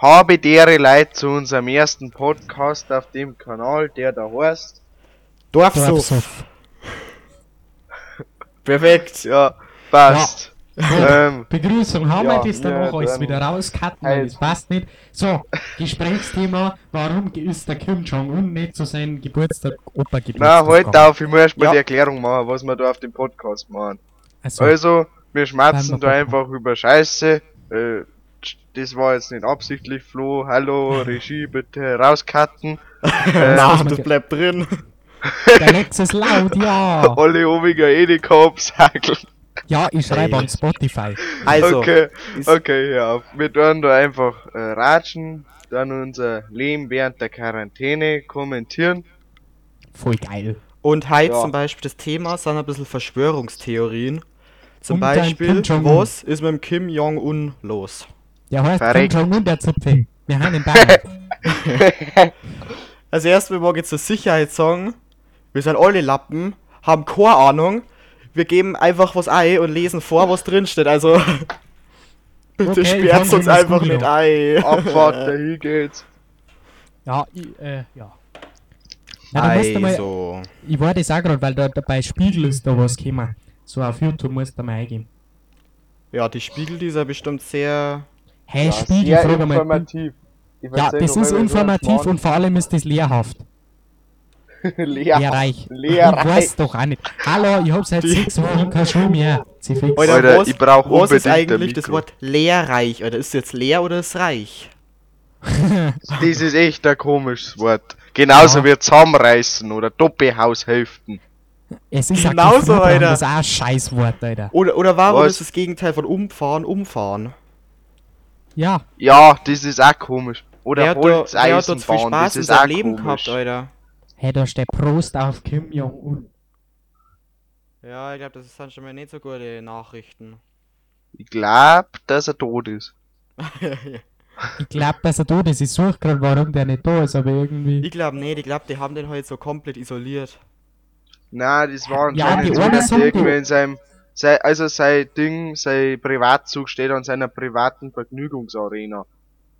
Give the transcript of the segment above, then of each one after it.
habe dere Leute zu unserem ersten Podcast auf dem Kanal, der da heißt. Dorfsuff. Perfekt. Ja, passt. Ähm, Begrüßung haben Ja, wir das dann ja, auch alles dann- wieder rauscutten, weil halt. das passt nicht. So, Gesprächsthema, warum ist der Kim Jong-un nicht zu seinem Geburtstag Opa Geburtstag na, halt gekommen? auf, ich muss erst mal Ja. die Erklärung machen, was wir da auf dem Podcast machen. Also, Also, wir schmatzen da einfach über Scheiße. Äh, das war jetzt nicht absichtlich, Flo. Hallo, Regie, bitte rauscutten. Äh, Na, das bleibt drin. der Lex ist laut, ja. alle Omega Edeka absackeln. Ja, ich schreibe an Spotify. Also, okay, okay, ja. Wir tun da einfach äh, ratschen, dann unser Leben während der Quarantäne kommentieren. Voll geil. und heute Ja. zum Beispiel das Thema sind ein bisschen Verschwörungstheorien. Zum Um dein Beispiel, Kim Jong-un. was ist mit dem Kim Jong-un los? Der heißt Kim Verreckt. Jong-un, der Zupfe. Wir haben in Bayern. Also erst mal jetzt zur Sicherheit sagen, wir sind alle Lappen, haben keine Ahnung, wir geben einfach was ein und lesen vor, was drin steht. Also bitte Okay, sperrt uns einfach Google nicht ein. Abfahrt, dahin geht's. Ja, ich, äh, ja. Na, da musst du mal, Also, ich war das auch gerade, weil da, da bei Spiegel ist da was gekommen. So auf YouTube musst du mal eingeben. ja, die Spiegel, die ist ja bestimmt sehr. Hey, Ja, Spiegel, frag mal. Ja, das ist informativ und vor allem ist das lehrhaft. Leer. Lehrreich. Lehrreich. Ich weiß doch auch nicht. Hallo, ich hab seit sechs Wochen keine Schule mehr. Alter, Alter, was, ich brauch was ist unbedingt eigentlich das. Wort lehrreich? Oder ist es jetzt leer oder ist reich? Das ist echt ein komisches Wort. Genauso Ja. wie zusammenreißen oder Doppelhaushälften. Es ist Genauso, ein Alter. Das ist auch ein Scheißwort, Alter. Oder, oder warum Was? ist das Gegenteil von umfahren, umfahren? Ja, Ja, das ist auch komisch. Oder da, wer hat da zu viel Holzeisenbahn, Spaß das in ist auch seinem Leben komisch. gehabt, Alter? hey, da steht Prost auf Kim Jong-un. Ja, ich glaube, das sind schon mal nicht so gute Nachrichten. Ich glaub, dass er tot ist. Ich glaub, dass er tot ist. Ich suche gerade, warum der nicht da ist, aber irgendwie. ich glaube nicht, ich glaube, die haben den halt so komplett isoliert. Na, das war Ja, die dass Sache- irgendwie in seinem, sei, also sein Ding, sein Privatzug steht an seiner privaten Vergnügungsarena.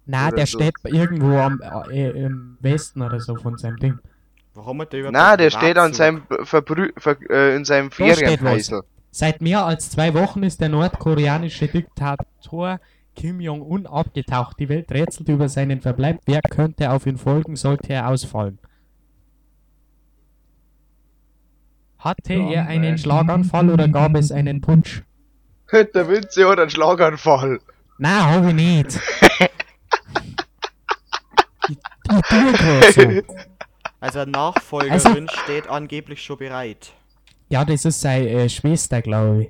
Nein, oder der so. steht irgendwo am, äh, im Westen oder so von seinem Ding. Warum hat der überhaupt Na, einen der steht an seinem Verbrü ver äh, in seinem. Ferienhäusl. Seit mehr als zwei Wochen ist der nordkoreanische Diktator Kim Jong-un abgetaucht. Die Welt rätselt über seinen Verbleib. Wer könnte auf ihn folgen, sollte er ausfallen? Hatte er einen Schlaganfall oder gab es einen Putsch? Der Winzi hat einen Schlaganfall. Nein, hab ich nicht. ich, ich tue so. Also eine Nachfolgerin steht angeblich schon bereit. Ja, das ist seine äh, Schwester, glaube ich.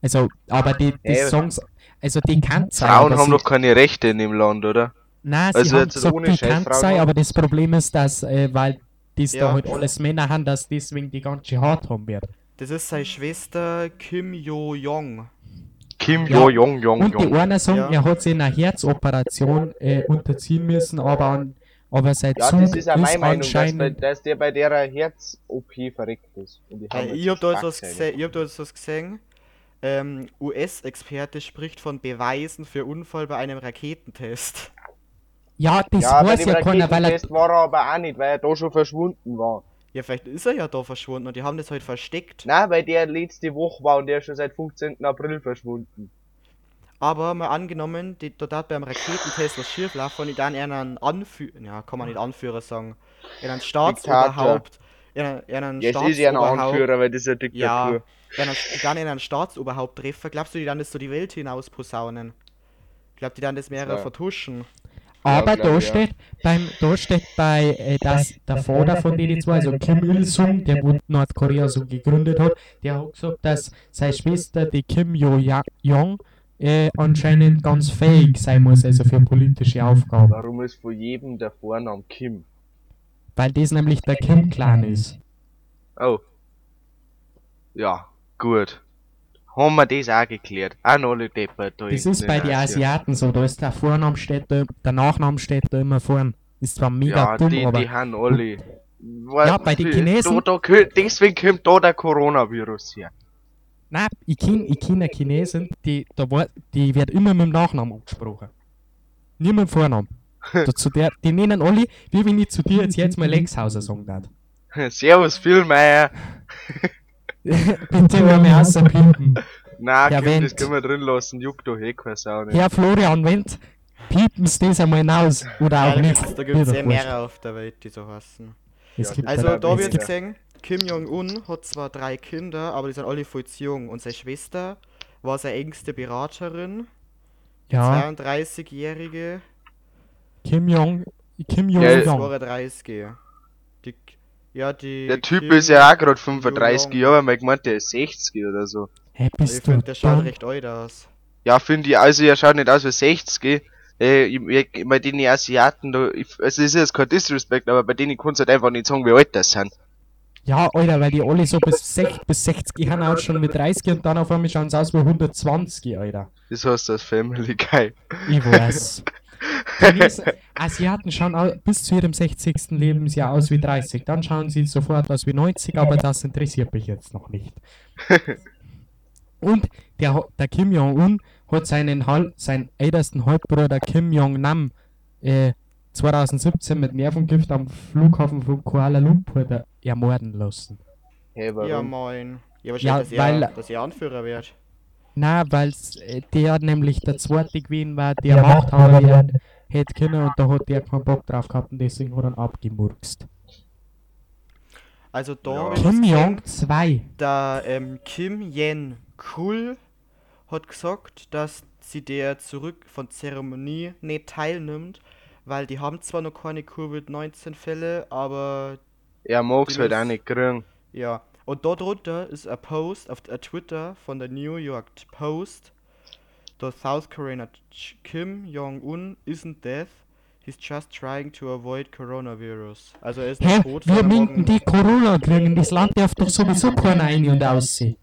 Also, aber die, die Äh. Songs, also die kann sein. Frauen haben doch keine Rechte in dem Land, oder? Nein, sie Also haben jetzt gesagt, ohne die kann sein, aber das Problem ist, dass, äh, weil dies Ja. da halt alles Männer haben, dass deswegen die ganze Haut haben wird. Das ist seine Schwester Kim Jo-Jong. Kim Ja. Jo Jong Jong Und die einer sagen, Ja. er hat sich einer Herzoperation äh, unterziehen müssen, aber, an, aber sein Ja, Zug das ist auch meine Meinung, dass, anscheinend... dass der bei der Herz-OP verreckt ist. Die Äh, ich hab da jetzt was Spackzähne. gesehen. Ich hab da jetzt was gesehen. Ähm, US-Experte spricht von Beweisen für Unfall bei einem Raketentest. Ja, das Ja, weiß ja keiner, weil er... War er aber auch nicht, weil er da schon verschwunden war. Ja, vielleicht ist er ja da verschwunden und die haben das halt versteckt. Nein, weil der letzte Woche war und der ist schon seit 15. April verschwunden. Aber mal angenommen, die, dort hat beim Raketentest was schief laufen und die dann einen Anführer, ja, kann man nicht Anführer sagen, einen Staatsoberhaupt, einen, einen Jetzt ist er ein Staatsoberhaupt, Anführer, weil das ist eine ja, Diktatur. wenn er, die dann in einen Staatsoberhaupt treffen, glaubst du, die dann das so die Welt hinaus posaunen? Glaubt die dann das mehrere Ja. vertuschen? Aber glaub da ja. steht beim, da steht bei, äh, dass der Vater von denen zwei, also Kim Il-sung, der wo Nordkorea so gegründet hat, der hat gesagt, dass seine Schwester, die Kim Jo-jong, äh, anscheinend ganz fähig sein muss, also für politische Aufgaben. Warum ist von jedem der Vorname Kim? Weil das nämlich der Kim-Clan ist. Oh. Ja, gut. Haben wir das auch geklärt. Auch noch alle deppert da Das ist bei den. Asiaten so, da ist der Vorname steht da, der Nachname steht da immer vorn. Ist zwar mega Ja, dumm, die, aber die haben alle. Ja, bei den Chinesen- Da, da, deswegen kommt da der Coronavirus her. nein, ich kenn, ich kenn eine Chinesin, die, da war, die wird immer mit dem Nachnamen angesprochen. Nie mit dem Vornamen. Da zu der, die nennen alle, wie wenn ich zu dir jetzt, jetzt mal Lexhauser sagen darf. Servus, Philmeier. Bitte hör mir auspiepen. Nein, Ja, Kim, wenn- das können wir drin lassen, juckt doch eh keine Sau nicht. Herr Florian Wendt, piepen Sie das einmal raus. Oder Ja, auch da nicht. da doch sehr wurscht. mehrere auf der Welt, die so heißen. Es gibt Also da da es wird gibt- gesehen, Kim Jong-un hat zwar drei Kinder, aber die sind alle voll zu jung. Und seine Schwester war seine engste Beraterin, ja, 32-jährige, Kim Jong, Kim Ja, Jong es Jong. 32. Die, ja, die Der Typ Kim ist ja auch gerade 35 Jong. Jahre, man gemeint, der ist 60 oder so. Hey, Ich bist du find, der schaut recht alt aus. Ja, finde ich, also er schaut nicht aus wie 60. Äh, ich, ich, bei den Asiaten, da, ich, also es ist jetzt kein Disrespect, aber bei denen kannst du halt einfach nicht sagen, wie alt das sind. Ja, Alter, weil die alle so bis 60, bis 60 haben auch schon mit 30 und dann auf einmal schauen sie aus wie 120, Alter. Das heißt das Family Guy. Ich weiß. Chinesen, Asiaten schauen au- bis zu ihrem 60. Lebensjahr aus wie 30. Dann schauen sie sofort aus wie 90, aber das interessiert mich jetzt noch nicht. Und der, der Kim Jong-un hat seinen, seinen ältesten Halbbruder Kim Jong-nam äh, 2017 mit Nervengift am Flughafen von Kuala Lumpur ermorden lassen. Hey, warum? Ja, moin. Ja, wahrscheinlich, Ja, dass, weil- er, dass er Anführer wird. Na, weil äh, der nämlich der zweite gewesen war, der Machthaber werden hätte können und da hat der keinen Bock drauf gehabt und deswegen hat er ihn abgemurkst. Also da Ja. wird Kim Jong 2. Der ähm, Kim Yen Kul hat gesagt, dass sie der zurück von Zeremonie nicht teilnimmt, weil die haben zwar noch keine Covid-19-Fälle, aber Er Die halt ist- auch nicht kriegen. ja. Und dort drunter ist ein Post auf äh, Twitter von der New York Post. The South Korean Ch- Kim Jong-un isn't dead. He's just trying to avoid coronavirus. Also er ist Hä? nicht tot. Wir minken die Corona kriegen, das Land darf doch sowieso keiner ein- und aussehen.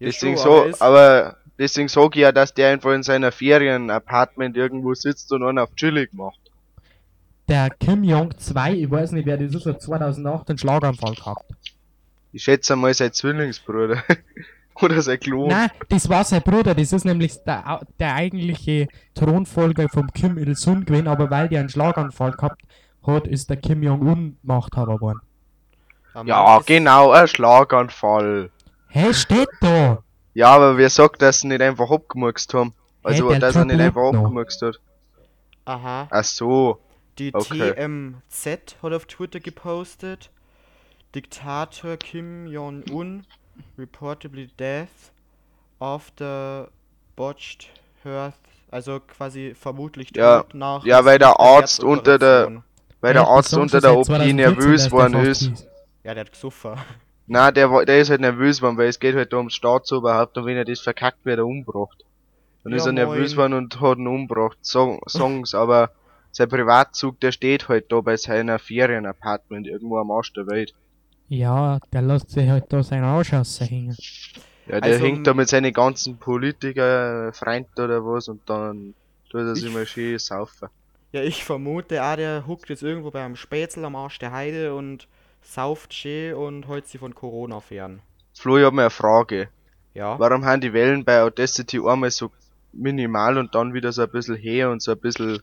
Ja, deswegen schon, so, er aber deswegen sag ich ja, dass der einfach in seiner Ferien-Apartment irgendwo sitzt und einen auf chillig macht. Der Kim Jong 2, ich weiß nicht, wer das ist, hat 2008 einen Schlaganfall gehabt. Ich schätze mal sein Zwillingsbruder. Oder sein Klon. Nein, das war sein Bruder, das ist nämlich der, der eigentliche Thronfolger vom Kim Il-sung gewesen, aber weil der einen Schlaganfall gehabt hat, ist der Kim Jong-un Machthaber geworden. Ja, genau, ein Schlaganfall. Hä, steht da! Ja, aber wer sagt, dass sie nicht einfach abgemurkst haben? Also, der dass er nicht einfach noch. abgemurkst hat. Aha. Ach so. Die Okay. TMZ hat auf Twitter gepostet, Diktator Kim Jong-un reportedly death after botched health, also quasi vermutlich Ja, tot nach ja, weil der Arzt unter der-. Weil der Arzt unter der OP 2014, nervös worden ist. Ja, der hat gesoffen. Nein, der, der ist halt nervös worden, weil es geht halt da ums Staatsoberhaupt und wenn er das verkackt, wird er umgebracht. Dann ist Ja, er nervös moin. worden und hat ihn umgebracht. Song, Songs, aber sein Privatzug, der steht halt da bei seiner Ferienapartment irgendwo am Arsch der Welt. Ja, der lässt sich halt da seinen Arsch raushängen. Ja, der Also, hängt da mit seinen ganzen Politiker, Freunden oder was und dann tut er sich Ich- mal schön saufen. Ja, ich vermute auch, der huckt jetzt irgendwo beim Spätzl am Arsch der Heide und sauft schön und hält sich von Corona fern. Flo, ich hab mal eine Frage. Ja. Warum haben die Wellen bei Audacity einmal so minimal und dann wieder so ein bisschen her und so ein bisschen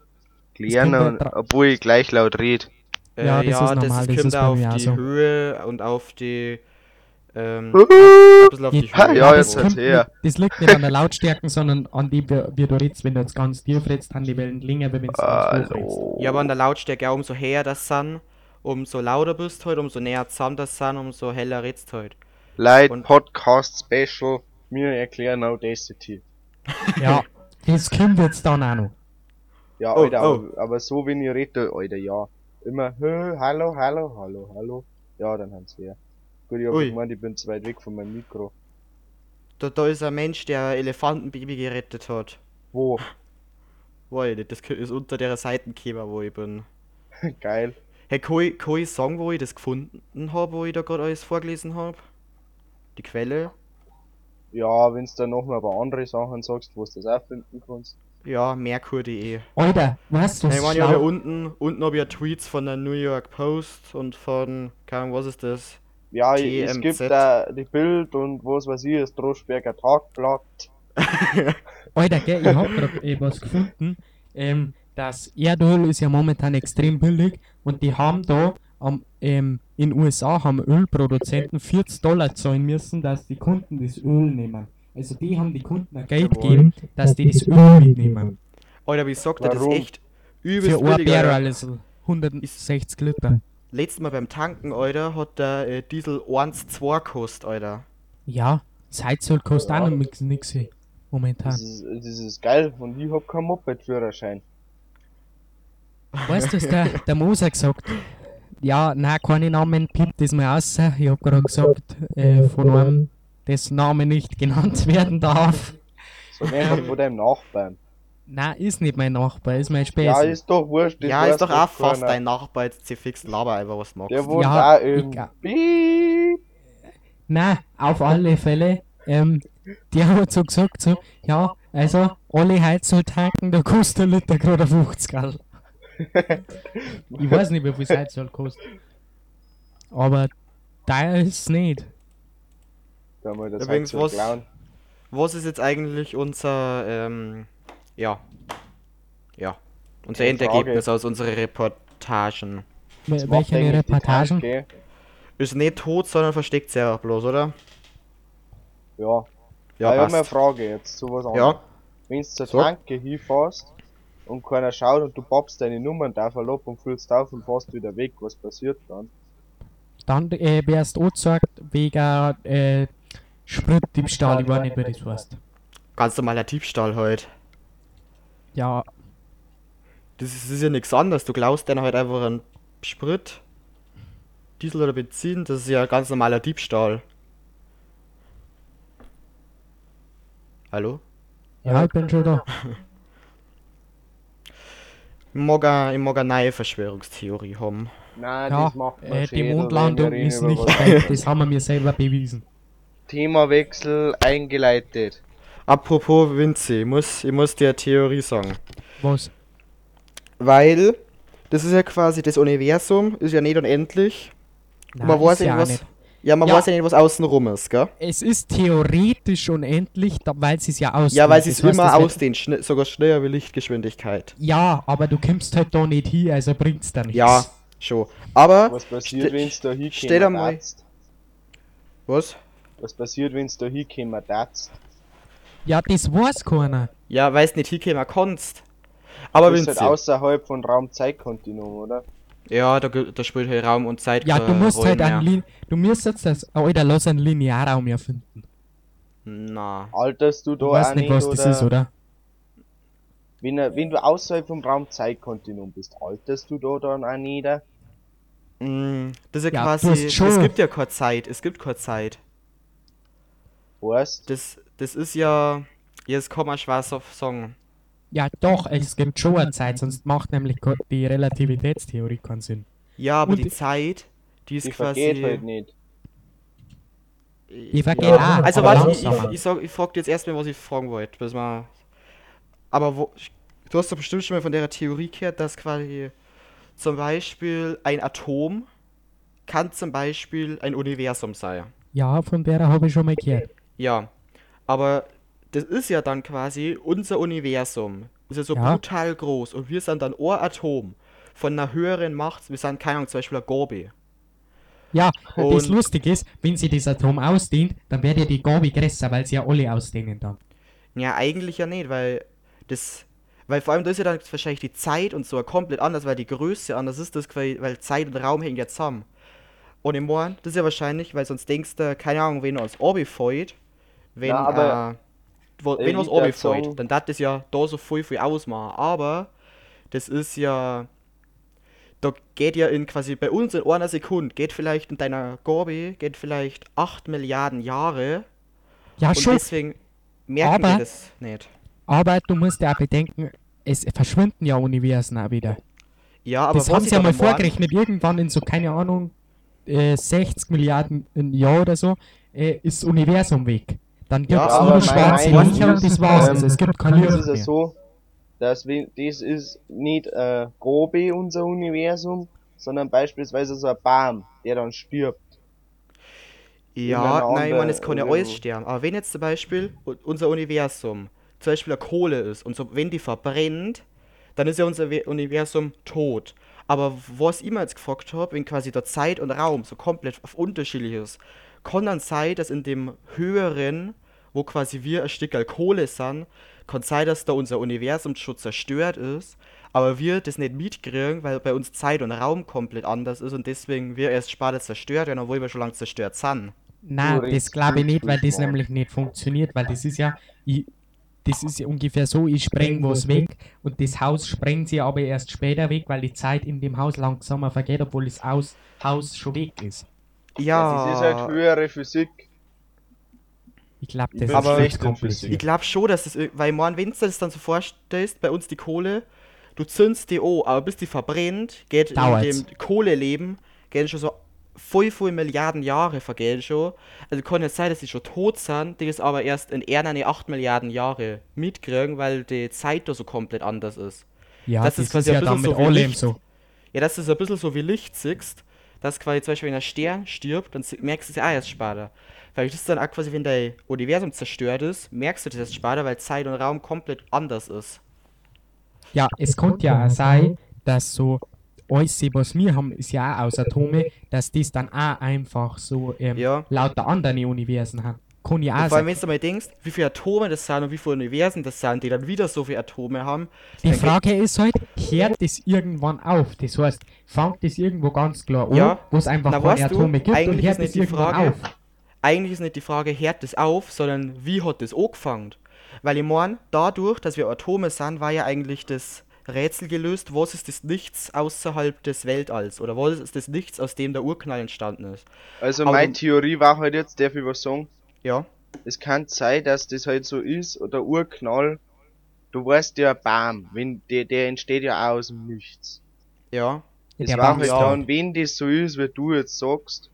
kleiner, obwohl ich gleich laut red? Äh, Ja, das ja, ist normal, das das kommt ist auf die so. Höhe und auf die ähm, bisschen auf die Höhe. ja, das, jetzt kommt her. nicht, das liegt nicht an der Lautstärke, sondern an die, wie du redest. Wenn du jetzt ganz tief redest, haben die Wellen länger, wenn du ganz hoch redest. Hallo. Ja, aber an der Lautstärke auch umso höher das sind, umso lauter bist halt, umso näher zusammen das sind, umso heller redst halt. Light und- Podcast Special, mir erklären Audacity. Ja, das kommt jetzt dann auch noch. Ja, Oh, Alter, oh. Aber, aber so wenn ich rede, Alter, ja. Immer, hallo, hallo, hallo, hallo. Ja, dann haben sie her. Gut, ich hab Ui. gemeint, ich bin zu weit weg von meinem Mikro. Da, da ist ein Mensch, der ein Elefantenbaby gerettet hat. Wo? Weil, das ist unter der Seitenkäfer, wo ich bin. Geil. Hey, kann ich, kann ich sagen, wo ich das gefunden habe, wo ich da gerade alles vorgelesen habe? Die Quelle? Ja, wenn's dann noch mal ein paar andere Sachen sagst, wo du das auch finden kannst. Ja, merkur.de. Alter, Ich was meine, ich habe ja unten, unten habe ich ja Tweets von der New York Post und von, keine Ahnung, was ist das? Ja, es TMZ. gibt da die Bild und was weiß ich, das Droschberger Tagblatt. Alter, gell, ich hab grad eh was gefunden. ähm, das Erdöl ist ja momentan extrem billig und die haben da am, ähm, in USA haben Ölproduzenten 40 Dollar zahlen müssen, dass die Kunden das Öl nehmen. Also die haben die Kunden ein Geld gegeben, dass die das Öl mitnehmen. Alter, wie sagt er, das echt übelst Für ein. Barrel, also 160 Liter. Letztes Mal beim Tanken, Alter, hat der äh, Diesel 1,2 gekostet, Alter. Ja, das Heizöl kostet auch noch nix, nix momentan. Das ist, das ist geil und ich hab keinen Moped-Führerschein. Weißt du, was der, der Moser gesagt Ja, nein, keine Namen, piept das mal raus. Ich hab gerade gesagt, äh, von einem, dessen Name nicht genannt werden darf. So einfach von deinem Nachbarn. Nein, ist nicht mein Nachbar, ist mein Ja, Späße. ist doch wurscht. ja, ist doch auch fast keiner. dein Nachbar, jetzt sie fix laber einfach was du magst. Der wohnt Ja, auch im. Nein, auf alle Fälle. Ähm, der hat so gesagt, so, ja, also, alle Heizöl tanken, da kostet ein Liter gerade 50 Gell. ich weiß nicht, wie viel Heizöl kostet. Aber teuer ist es nicht. Haben wir das Übrigens, halt so was- klauen. Was ist jetzt eigentlich unser, ähm, ja, ja, unser Endergebnis aus unseren Reportagen? Welche Reportagen? Ist nicht tot, sondern versteckt sich einfach bloß, oder? Ja. Ja, Ja, ich hab mal eine. Frage jetzt zu was anderem. Ja, Wenn du zur So. Tanke hinfährst und keiner schaut und du poppst deine Nummern da ab und füllst auf und fährst wieder weg, was passiert dann? Dann äh, wärst du angezeigt wegen äh, Spritdiebstahl, ich weiß nicht, wie das heißt. ganz normaler Diebstahl halt. Ja, Das ist, das ist ja nichts anderes. Du klaust dann halt einfach einen Sprit, Diesel oder Benzin, das ist ja ganz normaler Diebstahl. Hallo? ja, ich bin schon da. Ich mag, a- ich mag eine neue Verschwörungstheorie haben. Nein, Ja, das macht man äh, die Mondlandung ist nicht das haben wir mir selber bewiesen. Themawechsel eingeleitet. Apropos Vinci, ich muss, ich muss dir eine Theorie sagen. Was? Weil, das ist ja quasi, das Universum ist ja nicht unendlich. Nein, man weiß ist ja auch was, ja, man Ja. weiß ja nicht, was außenrum ist, gell? Es ist theoretisch unendlich, da, weil sie es ja aus. Ja, weil sie es heißt, immer ausdehnt, schn sogar schneller wie Lichtgeschwindigkeit. Ja, aber du kommst halt da nicht hin, also bringt's da nichts. Ja, schon. Aber, Was passiert, wenn du da hinkommen stell dir mal- was? Was passiert, wenn du da hinkommen darfst? Ja, das weiß keiner. Ja, weil du nicht hinkommen kannst. Aber Du bist Vinci, halt außerhalb von Raum-Zeit-Kontinuum, oder? ja, da, da spielt halt Raum und Zeit Ja, du musst Rollen halt mehr. einen Lin Du musst jetzt das. Alter, lass einen Linearraum erfinden. Na, Alterst du da Du weißt nicht, was das ist, oder? Wenn, wenn du außerhalb vom Raum-Zeit-Kontinuum bist, alterst du da dann auch nicht? mm, das ist ja, Ja, quasi, du hast es schon- gibt ja keine Zeit, es gibt keine Zeit. Weißt Das, das ist ja, jetzt kann man schwer so sagen. Ja, doch, es gibt schon eine Zeit, sonst macht nämlich die Relativitätstheorie keinen Sinn. Ja, aber Und- die Zeit, die ist die quasi... vergeht halt nicht. Die vergeht Ja, auch, also warte, ich, ich, ich, sag, ich frag dir jetzt erstmal, was ich fragen wollte. Bis mal. Aber wo, du hast doch bestimmt schon mal von der Theorie gehört, dass quasi zum Beispiel ein Atom kann zum Beispiel ein Universum sein. Ja, von der habe ich schon mal gehört. Ja, aber das ist ja dann quasi unser Universum. Ist ja so Ja. brutal groß und wir sind dann ein Atom von einer höheren Macht. Wir sind, keine Ahnung, zum Beispiel ein Gorbe. Ja, das Und- Lustige ist, wenn sie das Atom ausdehnt, dann wird ja die Gabe größer, weil sie ja alle ausdehnen dann. Ja, eigentlich ja nicht, weil das. Weil vor allem da ist ja dann wahrscheinlich die Zeit und so komplett anders, weil die Größe anders ist, das, weil Zeit und Raum hängen ja zusammen. Und im Morgen, das ist ja wahrscheinlich, weil sonst denkst du, keine Ahnung, wenn er uns Orbi fällt, wenn, Ja, aber- äh, wo, wenn was wie Orbi der Song- fällt, dann darf das ja da so viel, viel ausmachen. Aber das ist ja. Da geht ja in quasi bei uns in einer Sekunde, geht vielleicht in deiner Gorbe, geht vielleicht 8 Milliarden Jahre. Ja, Und schon, deswegen merken Aber- wir das nicht. aber du musst ja auch bedenken, es verschwinden ja Universen auch wieder. Ja, aber das haben sie ja mal vorgerechnet, irgendwann in so, keine Ahnung, äh, 60 Milliarden ein Jahr oder so, äh, ist das Universum weg. Dann gibt Ja, es aber nur schwarze Löcher und ist, das war's. ähm, es gibt kein Das Licht ist ja mehr. so, dass wenn, das ist nicht äh, grobe unser Universum, sondern beispielsweise so ein Baum, der dann stirbt. Ja, nein, ich meine, es kann ja also- alles sterben. Aber wenn jetzt zum Beispiel unser Universum zum Beispiel eine Kohle ist und so, wenn die verbrennt, dann ist ja unser Universum tot. Aber was ich mir jetzt gefragt habe, wenn quasi der Zeit und Raum so komplett auf unterschiedlich ist, kann dann sein, dass in dem höheren, wo quasi wir ein Stück Kohle sind, kann sein, dass da unser Universum schon zerstört ist, aber wir das nicht mitkriegen, weil bei uns Zeit und Raum komplett anders ist und deswegen wir erst später zerstört werden, obwohl wir schon lange zerstört sind. Nein, das glaube ich nicht, weil das nämlich nicht funktioniert, weil das ist ja, ich, das ist ja ungefähr so, ich spreng was weg und das Haus sprengt sie aber erst später weg, weil die Zeit in dem Haus langsamer vergeht, obwohl das Aus, Haus schon weg ist. Ja, Das ist halt höhere Physik. Ich glaube, das bin ist kompliziert. Ich glaube schon, dass das, ir- weil man, wenn du das dann so vorstellst, bei uns die Kohle, du zündst die an, aber bis die verbrennt, geht Dauert's. in dem Kohleleben, gehen schon so voll, voll Milliarden Jahre vergehen schon. Also kann ja sein, dass die schon tot sind, die das aber erst in eher eine 8 Milliarden Jahre mitkriegen, weil die Zeit da so komplett anders ist. Ja, das das, ist quasi ist ein ja dann bisschen so wie Licht. so. Ja, das ist ein bisschen so wie Licht siehst, dass quasi zum Beispiel, wenn ein Stern stirbt, dann merkst du es ja auch erst später. Weil das ist dann auch quasi, wenn dein Universum zerstört ist, merkst du das erst später, weil Zeit und Raum komplett anders ist. Ja, es könnte ja auch sein, dass so alles, was wir haben, ist ja auch aus Atome, dass das dann auch einfach so ähm, Ja. lauter andere Universen haben. Und auch vor allem, wenn du mal denkst, wie viele Atome das sind und wie viele Universen das sind, die dann wieder so viele Atome haben. Die Frage ist halt, hört das irgendwann auf? Das heißt, fängt das irgendwo ganz klar an, Ja. wo es einfach Na, keine weißt du, Atome gibt und eigentlich ist hört nicht das die irgendwann Frage- auf? Eigentlich ist nicht die Frage, hört das auf, sondern wie hat das angefangen? Weil ich meine, dadurch, dass wir Atome sind, war ja eigentlich das Rätsel gelöst, was ist das Nichts außerhalb des Weltalls? Oder was ist das Nichts, aus dem der Urknall entstanden ist? Also Aber meine Theorie war halt jetzt, darf ich was sagen? Ja. Es kann sein, dass das halt so ist, oder Urknall. Du weißt ja, Bam, wenn der, der entsteht ja auch aus dem Nichts. Ja. Es Der war Baum halt ist dann, wenn das so ist, wie du jetzt sagst,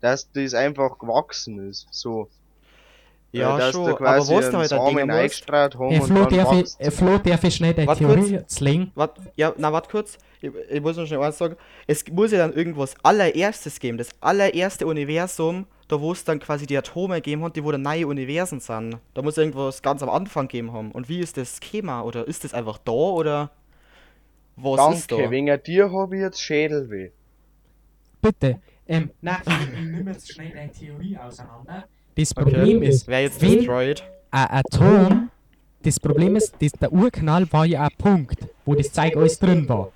dass das einfach gewachsen ist. So. Ja, Äh, dass schon. da Aber was du einen halt Samen eingestrahlt haben Äh, und Flo, dann darf ich, äh, Flo, darf ich schnell deine Warte Theorie kurz. jetzt legen? Wat, ja, na, warte kurz. Ich, ich muss noch schnell eins sagen. Es muss ja dann irgendwas allererstes geben. Das allererste Universum, da wo es dann quasi die Atome gegeben hat, die wo dann neue Universen sind. Da muss irgendwas ganz am Anfang gegeben haben. Und wie ist das Schema? Oder ist das einfach da? Oder was ist Danke, da? wegen dir habe ich jetzt Schädelweh. Bitte. Ähm, na, ich nehme jetzt schnell deine Theorie auseinander. Das Problem ist, Wer jetzt wenn destroyed? ein Atom, das Problem ist, das, der Urknall war ja ein Punkt, wo das Zeug alles drin war.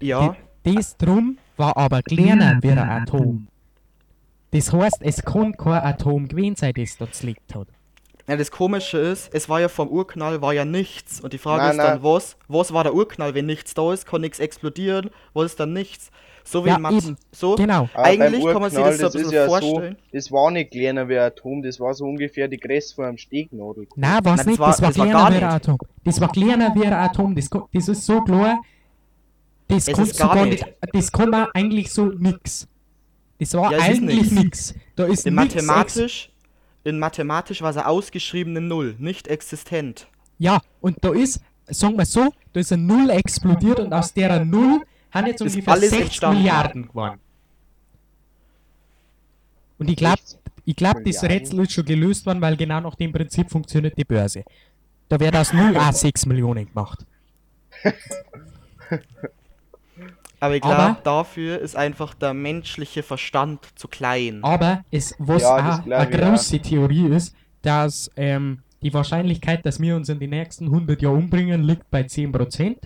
Ja. Die- Das drum war aber kleiner wie ein Atom. Das heißt, es kann kein Atom gewesen sein, das dort liegt hat. Ja, das Komische ist, es war ja vom Urknall war ja nichts. Und die Frage Nein, ist dann, nein. was, was war der Urknall? Wenn nichts da ist, kann nichts explodieren. Was ist dann nichts? So wie Ja, Max. eben. So, Genau. Aber Eigentlich kann man sich Urknall, das so ein bisschen ja vorstellen. So, das war nicht kleiner wie ein Atom, das war so ungefähr die Größe von einem Stecknadel. Nein, Nein, was das nicht, war- das war das war kleiner wie ein. Atom. Das war kleiner wie ein Atom, das, das ist so klar, das Es kann ist gar sogar nicht. nicht, das kann man eigentlich so nix. Das war Ja, eigentlich nix. Da ist in nix mathematisch, in mathematisch war es eine ausgeschriebene Null, nicht existent. Ja, und da ist, sagen wir so, da ist eine Null explodiert und aus der Null haben jetzt ungefähr alles 6 entstanden. Milliarden geworden. Und ich glaube, ich glaub, das? Rätsel ist schon gelöst worden, weil genau nach dem Prinzip funktioniert die Börse. Da wird aus Null auch 6 Millionen gemacht. Aber ich glaube, dafür ist einfach der menschliche Verstand zu klein. Aber es, was Ja, auch eine große Theorie ist, dass ähm, die Wahrscheinlichkeit, dass wir uns in den nächsten 100 Jahren umbringen, liegt bei 10%.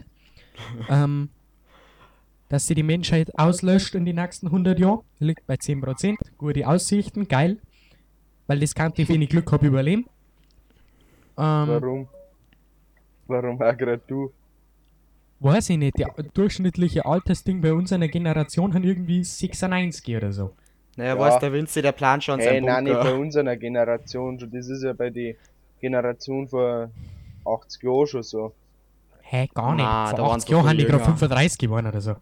ähm, dass sie die Menschheit auslöscht in den nächsten 100 Jahren, liegt bei 10%. Gute Aussichten, geil. Weil das kann ich, wenn ich Glück habe, überleben. Ähm, Warum? Warum auch gerade du? Weiß ich nicht, der durchschnittliche Altersding bei unserer Generation hat irgendwie 96 oder so. Naja, Ja. weiß der Winzi, der plant schon Hey, sein nein, nicht bei unserer Generation schon. Das ist ja bei der Generation vor 80 Jahren schon so. Hä, gar nicht. Na, da Vor waren 80 sie Jahren haben die gerade jünger. 35 geworden oder so.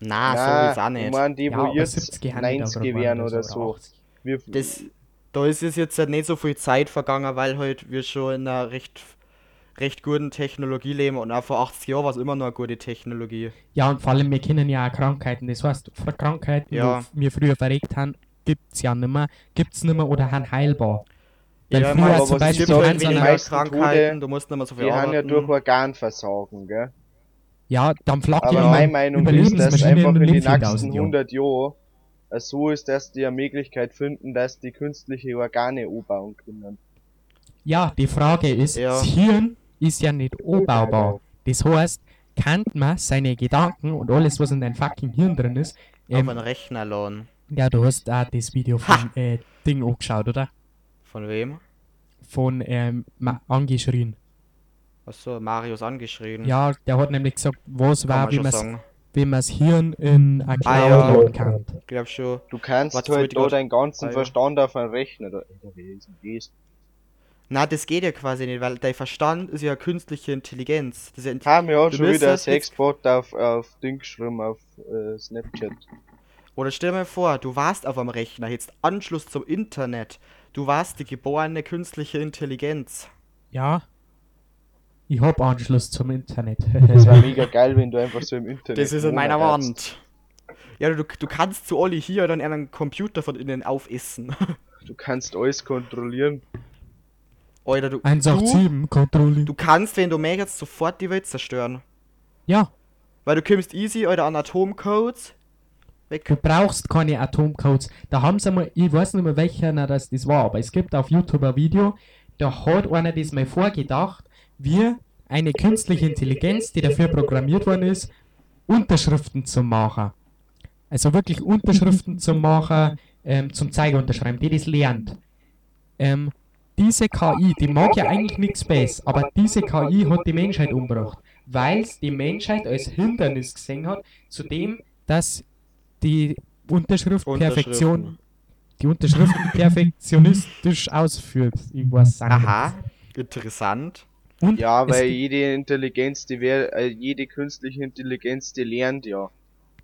Na, Nein, so ist auch Ich nicht. meine, die, Ja, wo aber jetzt 70 haben die da 90 gerade wären oder so. 80. Wir, Das, da ist es jetzt halt nicht so viel Zeit vergangen, weil halt wir schon in einer recht, recht guten Technologie leben und auch vor 80 Jahren war es immer noch eine gute Technologie. Ja, und vor allem, wir kennen ja auch Krankheiten. Das heißt, für Krankheiten, Ja. die wir früher verregt haben, gibt's ja nimmer, gibt's nimmer oder haben heilbar. Weil Ja, früher zum Beispiel eine- meisten Krankheiten, Tode, du musst nicht mehr so viel die haben ja arbeiten. durch Organversagen, gell? Ja, dann flaggt Aber ja meine Meinung ist, dass einfach in den nächsten 4000 Jahren. 100 Jahren so ist, dass die eine Möglichkeit finden, dass die künstliche Organe umbauen können. Ja, die Frage ist, Ja. das Hirn ist ja nicht umbaubar. Das heißt, kann man seine Gedanken und alles, was in deinem fucking Hirn drin ist, Auf ähm, einen Rechner laden. ja, du hast auch das Video von äh, Ding angeschaut, oder? Von wem? Von ähm, Ma- angeschrien. Achso, Marius angeschrien. Ja, der hat nämlich gesagt, was war, wie man sagen. wie man das Hirn in eine Cloud Ah, ja. laden kann. Ich glaub schon. Du kannst Was halt da deinen ganzen Ah, ja. Verstand auf einen Rechner. Da, Alter, wie ist denn das? Na, das geht ja quasi nicht, weil dein Verstand ist ja künstliche Intelligenz. Das ist ja Haben wir auch Du schon wieder jetzt- Sexbot auf, auf Ding geschrieben, auf äh, Snapchat. Oder stell dir mal vor, du warst auf einem Rechner, jetzt Anschluss zum Internet. Du warst die geborene künstliche Intelligenz. Ja. Ich hab Anschluss zum Internet. Das wäre mega geil, wenn du einfach so im Internet. Das ist in meiner Wand. Ja, du, du kannst zu Olli hier dann einen Computer von innen aufessen. Du kannst alles kontrollieren. Oder du, du, 187 Controlling. du kannst, wenn du möchtest, sofort die Welt zerstören. Ja, Weil du kommst easy, oder an Atomcodes. Weg. du brauchst keine Atomcodes. Da haben sie mal, ich weiß nicht mehr welcher das, das war, aber es gibt auf YouTube ein Video, da hat einer das mal vorgedacht, wie eine künstliche Intelligenz, die dafür programmiert worden ist, Unterschriften zu machen. Also wirklich Unterschriften zu machen, ähm, zum Zeiger unterschreiben, die das lernt. Ähm, diese KI, die mag ja eigentlich nichts Besseres, aber diese KI hat die Menschheit umgebracht, weil es die Menschheit als Hindernis gesehen hat, zu dem, dass die Unterschrift Perfektion, die Unterschriften perfektionistisch ausführt. Ich weiß. Aha, interessant. Und Ja, weil jede Intelligenz, die wär, äh, jede künstliche Intelligenz, die lernt ja.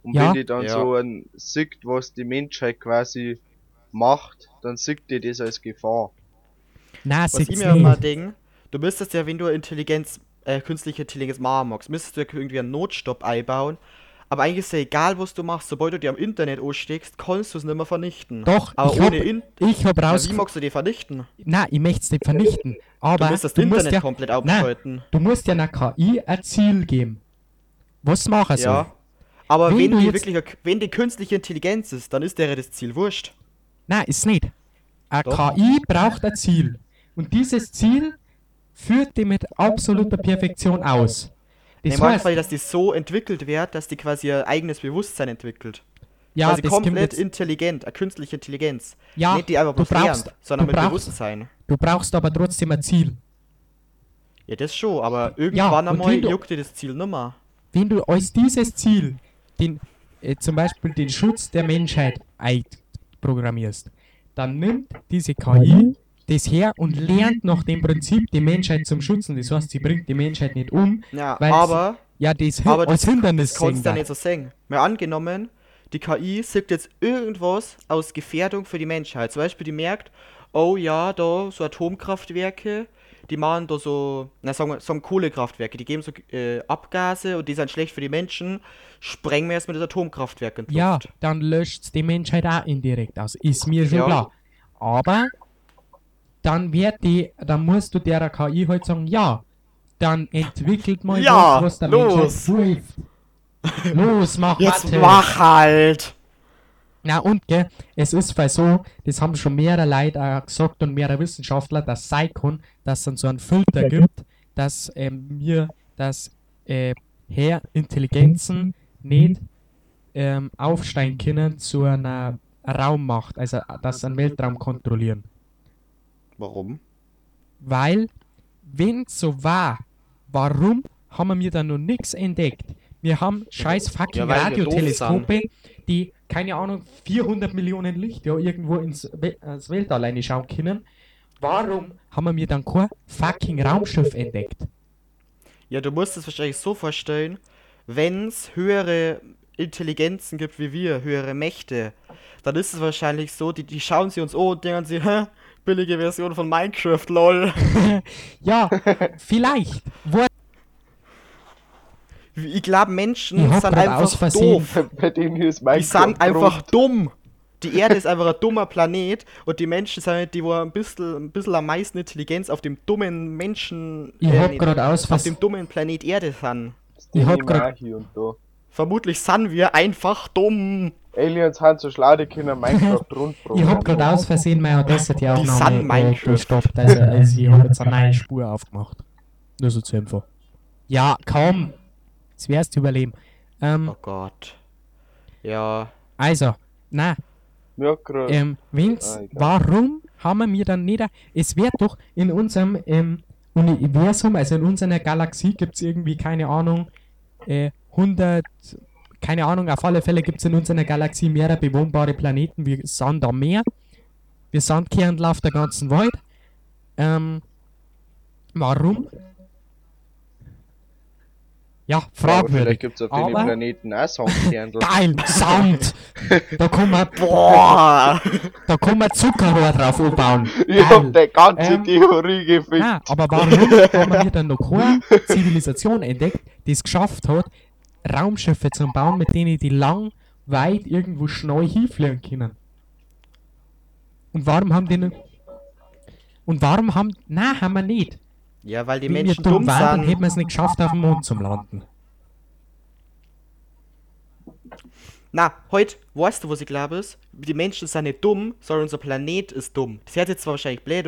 Und Ja. wenn die dann Ja. so ein sieht, was die Menschheit quasi macht, dann sieht die das als Gefahr. Nein, Was ich mir mal nicht. denke, du müsstest ja, wenn du Intelligenz, äh, künstliche Intelligenz machen magst, müsstest du ja irgendwie einen Notstopp einbauen. Aber eigentlich ist ja egal, was du machst, sobald du dir am Internet ansteckst, kannst du es nicht mehr vernichten. Doch, aber ich ohne hab, In ich hab Na, wie magst du die vernichten? Nein, ich möchte es nicht vernichten. Aber Du musst das du musst Internet ja, komplett nein, abschalten. du musst ja einer KI ein Ziel geben. Was machen soll. Ja. Aber Wenn wenn, du die jetzt- wirklich, wenn die künstliche Intelligenz ist, dann ist der das Ziel wurscht. Nein, ist nicht. Eine Doch. KI braucht ein Ziel. Und dieses Ziel führt die mit absoluter Perfektion aus. Das Das heißt, quasi, dass die so entwickelt wird, dass die quasi ihr eigenes Bewusstsein entwickelt. ja, quasi komplett intelligent, eine künstliche Intelligenz. ja, Nicht die einfach du brauchst, lernt, sondern du mit brauchst, Bewusstsein. du brauchst aber trotzdem ein Ziel. Ja, das schon, aber irgendwann und einmal wenn du- juckt dir das Ziel nimmer. Wenn du als dieses Ziel den, äh, zum Beispiel den Schutz der Menschheit programmierst, dann nimmt diese KI das her und lernt nach dem Prinzip die Menschheit zum Schützen. Das heißt, sie bringt die Menschheit nicht um. Ja, aber Ja, das Aber als Hindernis das kannst du ja nicht so sehen. Mal angenommen, die KI sieht jetzt irgendwas aus Gefährdung für die Menschheit. Zum Beispiel, die merkt, oh ja, da so Atomkraftwerke, die machen da so, na sagen wir, sagen Kohlekraftwerke, die geben so äh, Abgase und die sind schlecht für die Menschen. Sprengen wir erstmal das Atomkraftwerk in die Ja, dann löscht die Menschheit auch indirekt aus. Ist mir schon Ja. klar. Aber dann wird die, dann musst du der KI halt sagen, ja, dann entwickelt mal Ja, was, was der los. Menschheit hilft. Los, mach Jetzt Mathe. mach halt! Na und, gell, es ist weil so, das haben schon mehrere Leute auch gesagt und mehrere Wissenschaftler, dass sein kann, dass es dann so einen Filter gibt, dass ähm, wir, dass äh, Herr Intelligenzen nicht ähm, aufsteigen können zu einer Raummacht, also äh, dass sie einen Weltraum kontrollieren. Warum? Weil, wenn so war, warum haben wir da noch nichts entdeckt? Wir haben scheiß fucking Ja, Radioteleskope, die, keine Ahnung, 400 Millionen Lichtjahre irgendwo ins, We ins Weltall alleine schauen können. Warum haben wir dann kein fucking Raumschiff entdeckt? Ja, du musst es wahrscheinlich so vorstellen, wenn es höhere Intelligenzen gibt wie wir, höhere Mächte, dann ist es wahrscheinlich so, die, die schauen sie uns an und denken sie, hä, billige Version von Minecraft, lol. Ja, vielleicht. Wo Ich glaube, Menschen Ich sind einfach doof. Bei denen hier ist Die sind einfach rot. dumm. Die Erde ist einfach ein dummer Planet und die Menschen sind halt die, wo ein bisschen, ein bisschen am meisten Intelligenz auf dem dummen Menschen, ich äh, hab nicht, gerade aus auf dem dummen Planet Erde sind. Ich hab und da. Vermutlich sind wir einfach dumm. Aliens haben so schlau, die können Minecraft rundprogramm. Ich hab gerade aus Versehen meine Audacity-Aufnahme sind äh, Minecraft. gestoppt. Also, also ich habe jetzt eine neue Spur aufgemacht. Nur so zur Info. Ja, komm. Das wär's zu überleben. Ähm, Oh Gott. Ja. also, na, Ja, grad. ähm, Vince, Ah, warum haben wir dann nicht... Es wird doch in unserem ähm, Universum, also in unserer Galaxie gibt's irgendwie, keine Ahnung, äh, 100... Keine Ahnung, auf alle Fälle gibt's in unserer Galaxie mehrere bewohnbare Planeten. Wir sind da mehr. Wir sind kehrend auf der ganzen Welt. Ähm, warum? Ja, fragwürdig. Vielleicht gibt's auf den Aber- Planeten auch Sandkernl. Geil, Sand! Da kann man, Boah! da kann man Zuckerrohr drauf aufbauen. Ich hab die ganze Ähm, Theorie gefickt. Nein, aber warum haben wir dann noch keine Zivilisation entdeckt, die es geschafft hat, Raumschiffe zu bauen, mit denen die lang, weit irgendwo schnell hinfliegen können? Und warum haben die nicht... Und warum haben... Nein, haben wir nicht. Ja, weil die Wenn Menschen dumm dumm waren, dann hätten wir es nicht geschafft, auf dem Mond zu landen. Na, heute, weißt du, was ich glaube ist? Die Menschen sind nicht dumm, sondern unser Planet ist dumm. Das hört jetzt zwar wahrscheinlich blöd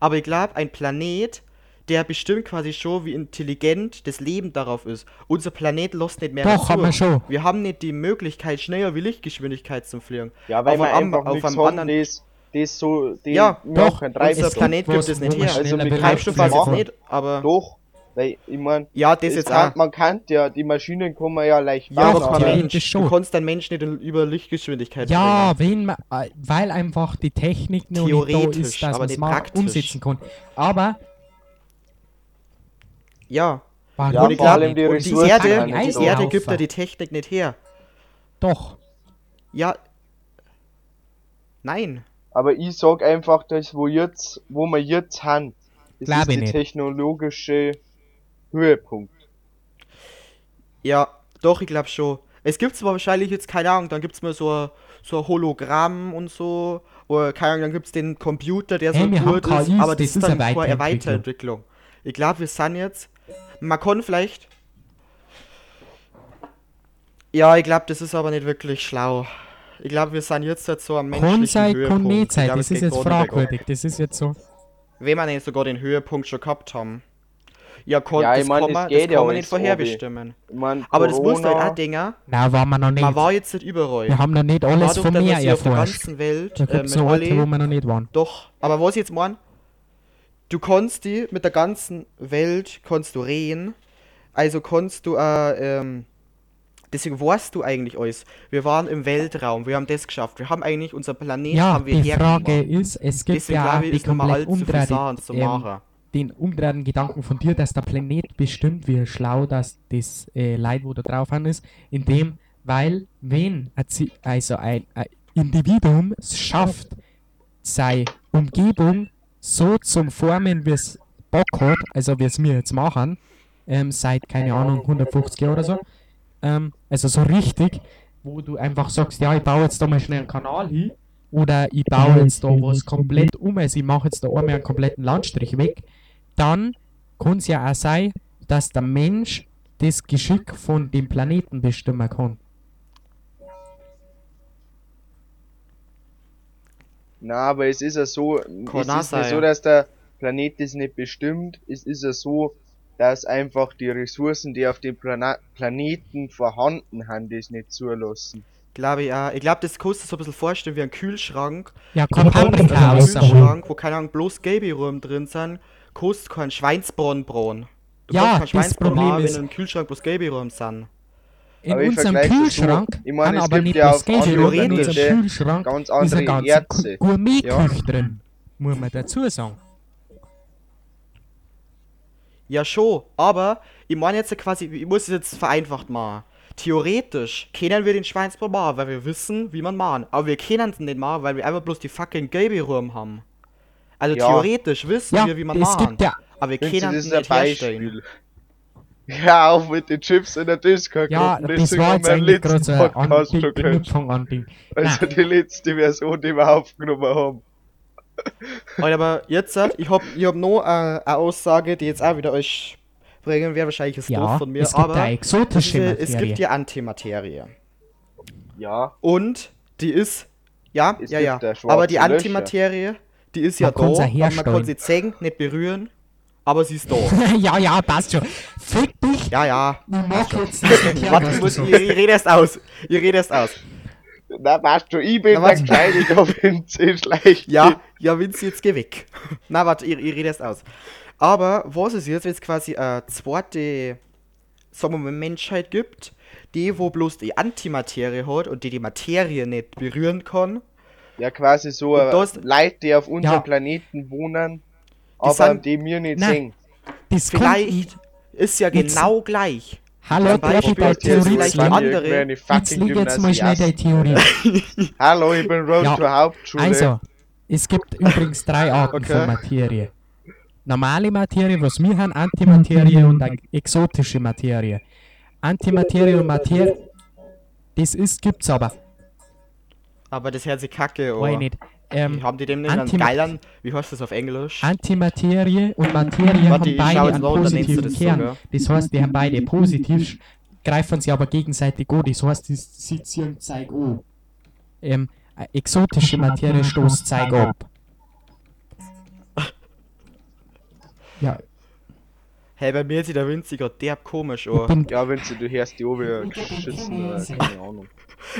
aber ich glaube, ein Planet, der bestimmt quasi schon, wie intelligent das Leben darauf ist. Unser Planet lässt nicht mehr Doch, haben wir schon. Wir haben nicht die Möglichkeit, schneller wie Lichtgeschwindigkeit zu fliegen. Ja, weil auf wir einem, einfach auf einem anderen das, das so... Die Ja, doch, Unser. Planet gibt es nicht man her. Also mit Treibstoff Treibstoff weiß ich machen. jetzt nicht, aber. Doch, weil, ich mein... Ja, das es jetzt kann, auch. man kann ja, die Maschinen kann man ja leicht Ja, doch, aber theoretisch Mensch. schon. Du kannst deinen Mensch nicht über Lichtgeschwindigkeit Ja, bringen. wenn man, äh, weil einfach die Technik noch nicht da Theoretisch, ist, dass aber man es nicht mal praktisch. umsetzen kann. Aber Ja. Ja, Und ich vor allem die die Ressourcen Erde, die so Erde gibt da die Technik nicht her. doch, Ja. Nein. Aber ich sag einfach, das, wo jetzt, wo wir jetzt haben, das Glaub ist der technologische Höhepunkt. Ja, doch, ich glaube schon. Es gibt zwar wahrscheinlich jetzt, keine Ahnung, dann gibt es mal so ein, so ein Hologramm und so. Oder keine Ahnung, dann gibt es den Computer, der so Hey, haben gut ist. KIs, Aber das, das ist dann eine. Weiterentwicklung. Ich glaube, wir sind jetzt. Man kann vielleicht. Ja, ich glaube, das ist aber nicht wirklich schlau. Ich glaube, wir sind jetzt halt so am menschlichen kann Höhepunkt. glaub, das es ist jetzt fragwürdig, das ist jetzt so. Wenn wir nicht sogar den Höhepunkt schon gehabt haben. Ja, kon Ja, ich das, mein, kann man, geht das ja kann man nicht vorherbestimmen. Ich mein, Aber das muss halt auch Dinger. Nein, waren wir noch nicht. Man war jetzt nicht überall. wir haben noch nicht alles Dadurch, dass Meer sie auf der erforscht. ganzen Welt Da äh, gibt es mit noch Orte, wo wir noch nicht waren. Doch, aber was ich jetzt meine, du kannst die mit der ganzen Welt kannst du reden. Also kannst du äh, ähm, deswegen weißt du eigentlich alles. Wir waren im Weltraum, wir haben das geschafft. Wir haben eigentlich unser Planet Ja, haben wir die Frage ist, es gibt Deswegen ja ich, die komplett allzu viel umdrehte, Sachen zu ähm, machen. den umdrehenden Gedanken von dir, dass der Planet bestimmt, wie schlau das, das äh, Leid, wo da drauf an ist, indem, weil, wenn also ein, ein Individuum es schafft, seine Umgebung so zum Formen, wie es Bock hat, also wie es wir jetzt machen, ähm, seit, keine Ahnung, 150 Jahren oder so, ähm, also so richtig, wo du einfach sagst, ja, ich baue jetzt da mal schnell einen Kanal hin, oder ich baue jetzt da was komplett um, also ich mache jetzt da einmal einen kompletten Landstrich weg, dann kann es ja auch sein, dass der Mensch das Geschick von dem Planeten bestimmen kann. Na, aber es ist ja so, es Kann ist nicht sein. so, dass der Planet das nicht bestimmt. Es ist ja so, dass einfach die Ressourcen, die auf dem Plana Planeten vorhanden haben, das nicht zulassen. Glaube ich auch. Ich glaube, das kostet so ein bisschen vorstellen wie ein Kühlschrank. Ja, einen rausholen. Kühlschrank, wo keine Ahnung, bloß gelbe Rum drin sind, kostet kein Schweinsbraten brauen. Du Ja, kannst kein das Schweinsbraten ist- wenn im Kühlschrank bloß gelbe Rum sind. In unserem das so. Kühlschrank Ich meine, haben aber nicht ja das Geld, andere in unserem Kühlschrank ganz ist eine andere ganze Erze. Gourmetküche drin. Muss man dazu sagen. Ja, schon, aber ich meine jetzt quasi, ich muss es jetzt vereinfacht machen. Theoretisch kennen wir den Schweinsbraten machen, weil wir wissen, wie man machen. Aber wir kennen es nicht machen, weil wir einfach bloß die fucking gelbe Rum haben. Also Ja. theoretisch wissen Ja, wir, wie man machen. ja Aber wir kennen es nicht herstellen. Ja, auch mit den Chips in der Disco. Ja, das war jetzt eigentlich gerade so ein Podcast An- Ding. Also die letzte Version, die wir aufgenommen haben. Alter, aber jetzt, äh, ich hab, ich hab noch äh, eine Aussage, die jetzt auch wieder euch bringen, wäre wahrscheinlich das Ja, doof von mir, es gibt aber eine exotische es, Materie. es gibt ja Antimaterie. Ja, Und die ist, ja, Es ja, ja, aber die Löcher. Antimaterie, die ist ja Man kann da, man kann sie sehen, nicht berühren, aber sie ist da. ja, ja, passt schon. Fick dich! ja, ja. Ich mag jetzt nicht Warte, ich, du muss, ich, ich rede erst aus. Ich rede erst aus. na passt schon, ich bin Na, der warte. Gescheidige auf den schlecht. Ja, ja, Vinci, jetzt geh weg. Na, warte, ich, ich rede erst aus. Aber was ist jetzt, wenn es quasi eine zweite, sagen wir mal, Menschheit gibt, die, wo bloß die Antimaterie hat und die die Materie nicht berühren kann, Ja, quasi so äh, das- Leute, die auf unserem Ja. Planeten wohnen, aber die wir nicht. Das vielleicht ist ja genau gleich. Hallo, darf ich bei Theorie sagen? andere- Jetzt fucking lieg jetzt mal schnell deine. Theorie. Hallo, ich bin Road Ja, zur Hauptschule. Also, es gibt übrigens drei Arten Okay. von Materie. Normale Materie, was wir haben, Antimaterie und exotische Materie. Antimaterie und Materie, das ist, gibt's aber. Aber das hört sich kacke Weiß an. nicht. Ähm, Haben die dem nicht einen Antima- geilen, wie heißt das auf Englisch? Antimaterie und Materie Warte, haben beide einen positiven das Kern. sogar. Das heißt, die haben beide positiv, greifen sie aber gegenseitig an. Das heißt, die sie ziehen Zeug an. Ähm, exotische Materie stoßt Zeug ab. Ja, Hey, bei mir sieht der Vinci gerade derb komisch bin Ja, wenn du, hörst die oben geschissen, oder keine Ahnung.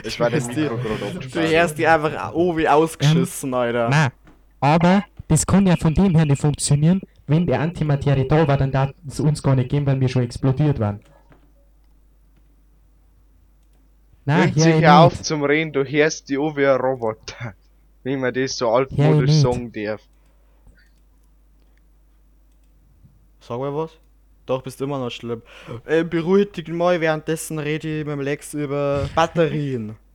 Ich war das Mikro gerade Du hörst die einfach oh wie ausgeschissen, Alter. Nein, aber das kann ja von dem her nicht funktionieren. Wenn die Antimaterie da war, dann darf es uns gar nicht geben, weil wir schon explodiert waren. Nein, Hört hier sich nicht. auf zum Reden, du hörst die ein Roboter. Wie man das so altmodisch sagen darf. Sag mal was? Doch, bist immer noch schlimm. Äh, beruhig dich mal, währenddessen rede ich mit dem Lex über Batterien.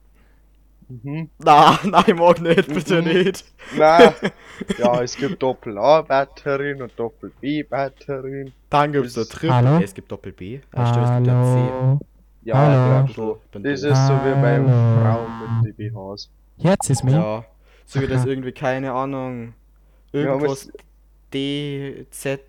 Mhm. Na, nein, ich mag nicht, bitte Mhm. nicht. Nein. Ja, es gibt Doppel-A-Batterien und Doppel-B-Batterien. Dann gibt's da Das- Triple. Hallo? Es gibt Doppel B. Ah, stimmt, es gibt ja C. Hallo. Ja, Hallo. ich glaub schon. Bin Das ist so wie beim Hallo. Frauen mit den BHs. Jetzt ist mir. Ja. So wie das irgendwie, keine Ahnung. Ja, Irgendwas D, Z,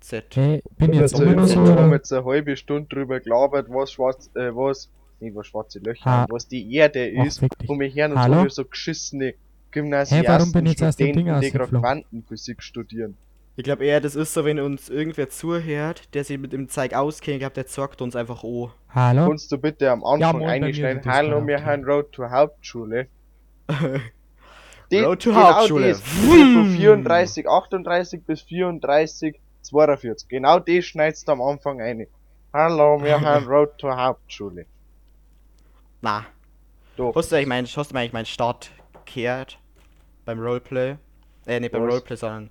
Z. Hey, bin Wir jetzt haben immer noch jetzt, so. wir haben jetzt eine halbe Stunde drüber gelabert, was schwarz, äh, was, nee, was schwarze Löcher, Ha. haben, was die Erde Ach, ist. fick dich. Und wir hören uns Hallo? alle so geschissene Gymnasiasten, Hä, warum bin ich Ding Studenten, die gerade? Quantenphysik studieren. Ich glaube eher, das ist so, wenn uns irgendwer zuhört, der sich mit dem Zeug auskennt, ich glaube, der sagt uns einfach oh. Hallo? Kannst du bitte am Anfang wird das hallo, wir haben Road zur Hauptschule. Die- Road to genau Hauptschule. Das ist von 34, 38 bis 34, 42. Genau das schneidest du am Anfang ein. Hallo, wir haben Road zur Hauptschule. Na. Doch. Hast du eigentlich mein, hast du eigentlich meinen Start gehört? Beim Roleplay? Äh, nicht beim Was? Roleplay, sondern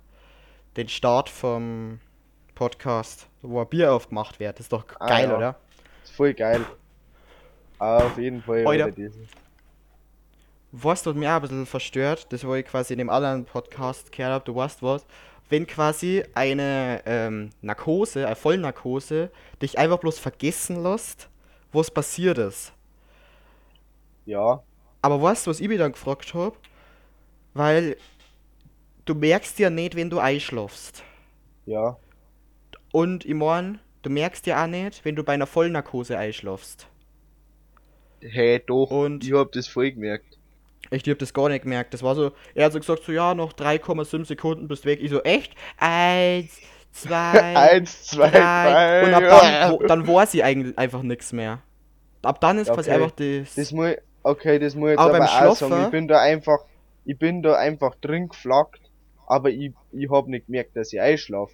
den Start vom Podcast, wo ein Bier aufgemacht wird. Das ist doch Ah, geil, ja. oder? ist voll geil. Auf jeden Fall. Alter. Was dort mich auch ein bisschen verstört, das wo ich quasi in dem anderen Podcast gehört habe, du weißt was, wenn quasi eine ähm, Narkose, eine Vollnarkose, dich einfach bloß vergessen lässt, was passiert ist. Ja, Aber weißt du, was ich mich dann gefragt habe? Weil du merkst ja nicht, wenn du einschlafst. ja. Und ich mein, du merkst ja auch nicht, wenn du bei einer Vollnarkose einschlafst. Hey, doch. Und- ich hab das voll gemerkt. Ich hab das gar nicht gemerkt. Das war so, er hat so gesagt, so ja, noch 3,5 Sekunden bist weg. Ich so, echt? Eins, zwei, Eins, zwei, drei. drei. Und ab dann, wo, dann war sie eigentlich einfach nichts mehr. Ab dann ist quasi Okay. einfach das. Das muss, okay, das muss ich jetzt Aber aber, beim auch sagen. Ich bin da einfach, ich bin da einfach drin geflackt, aber ich, ich hab nicht gemerkt, dass ich einschlaf.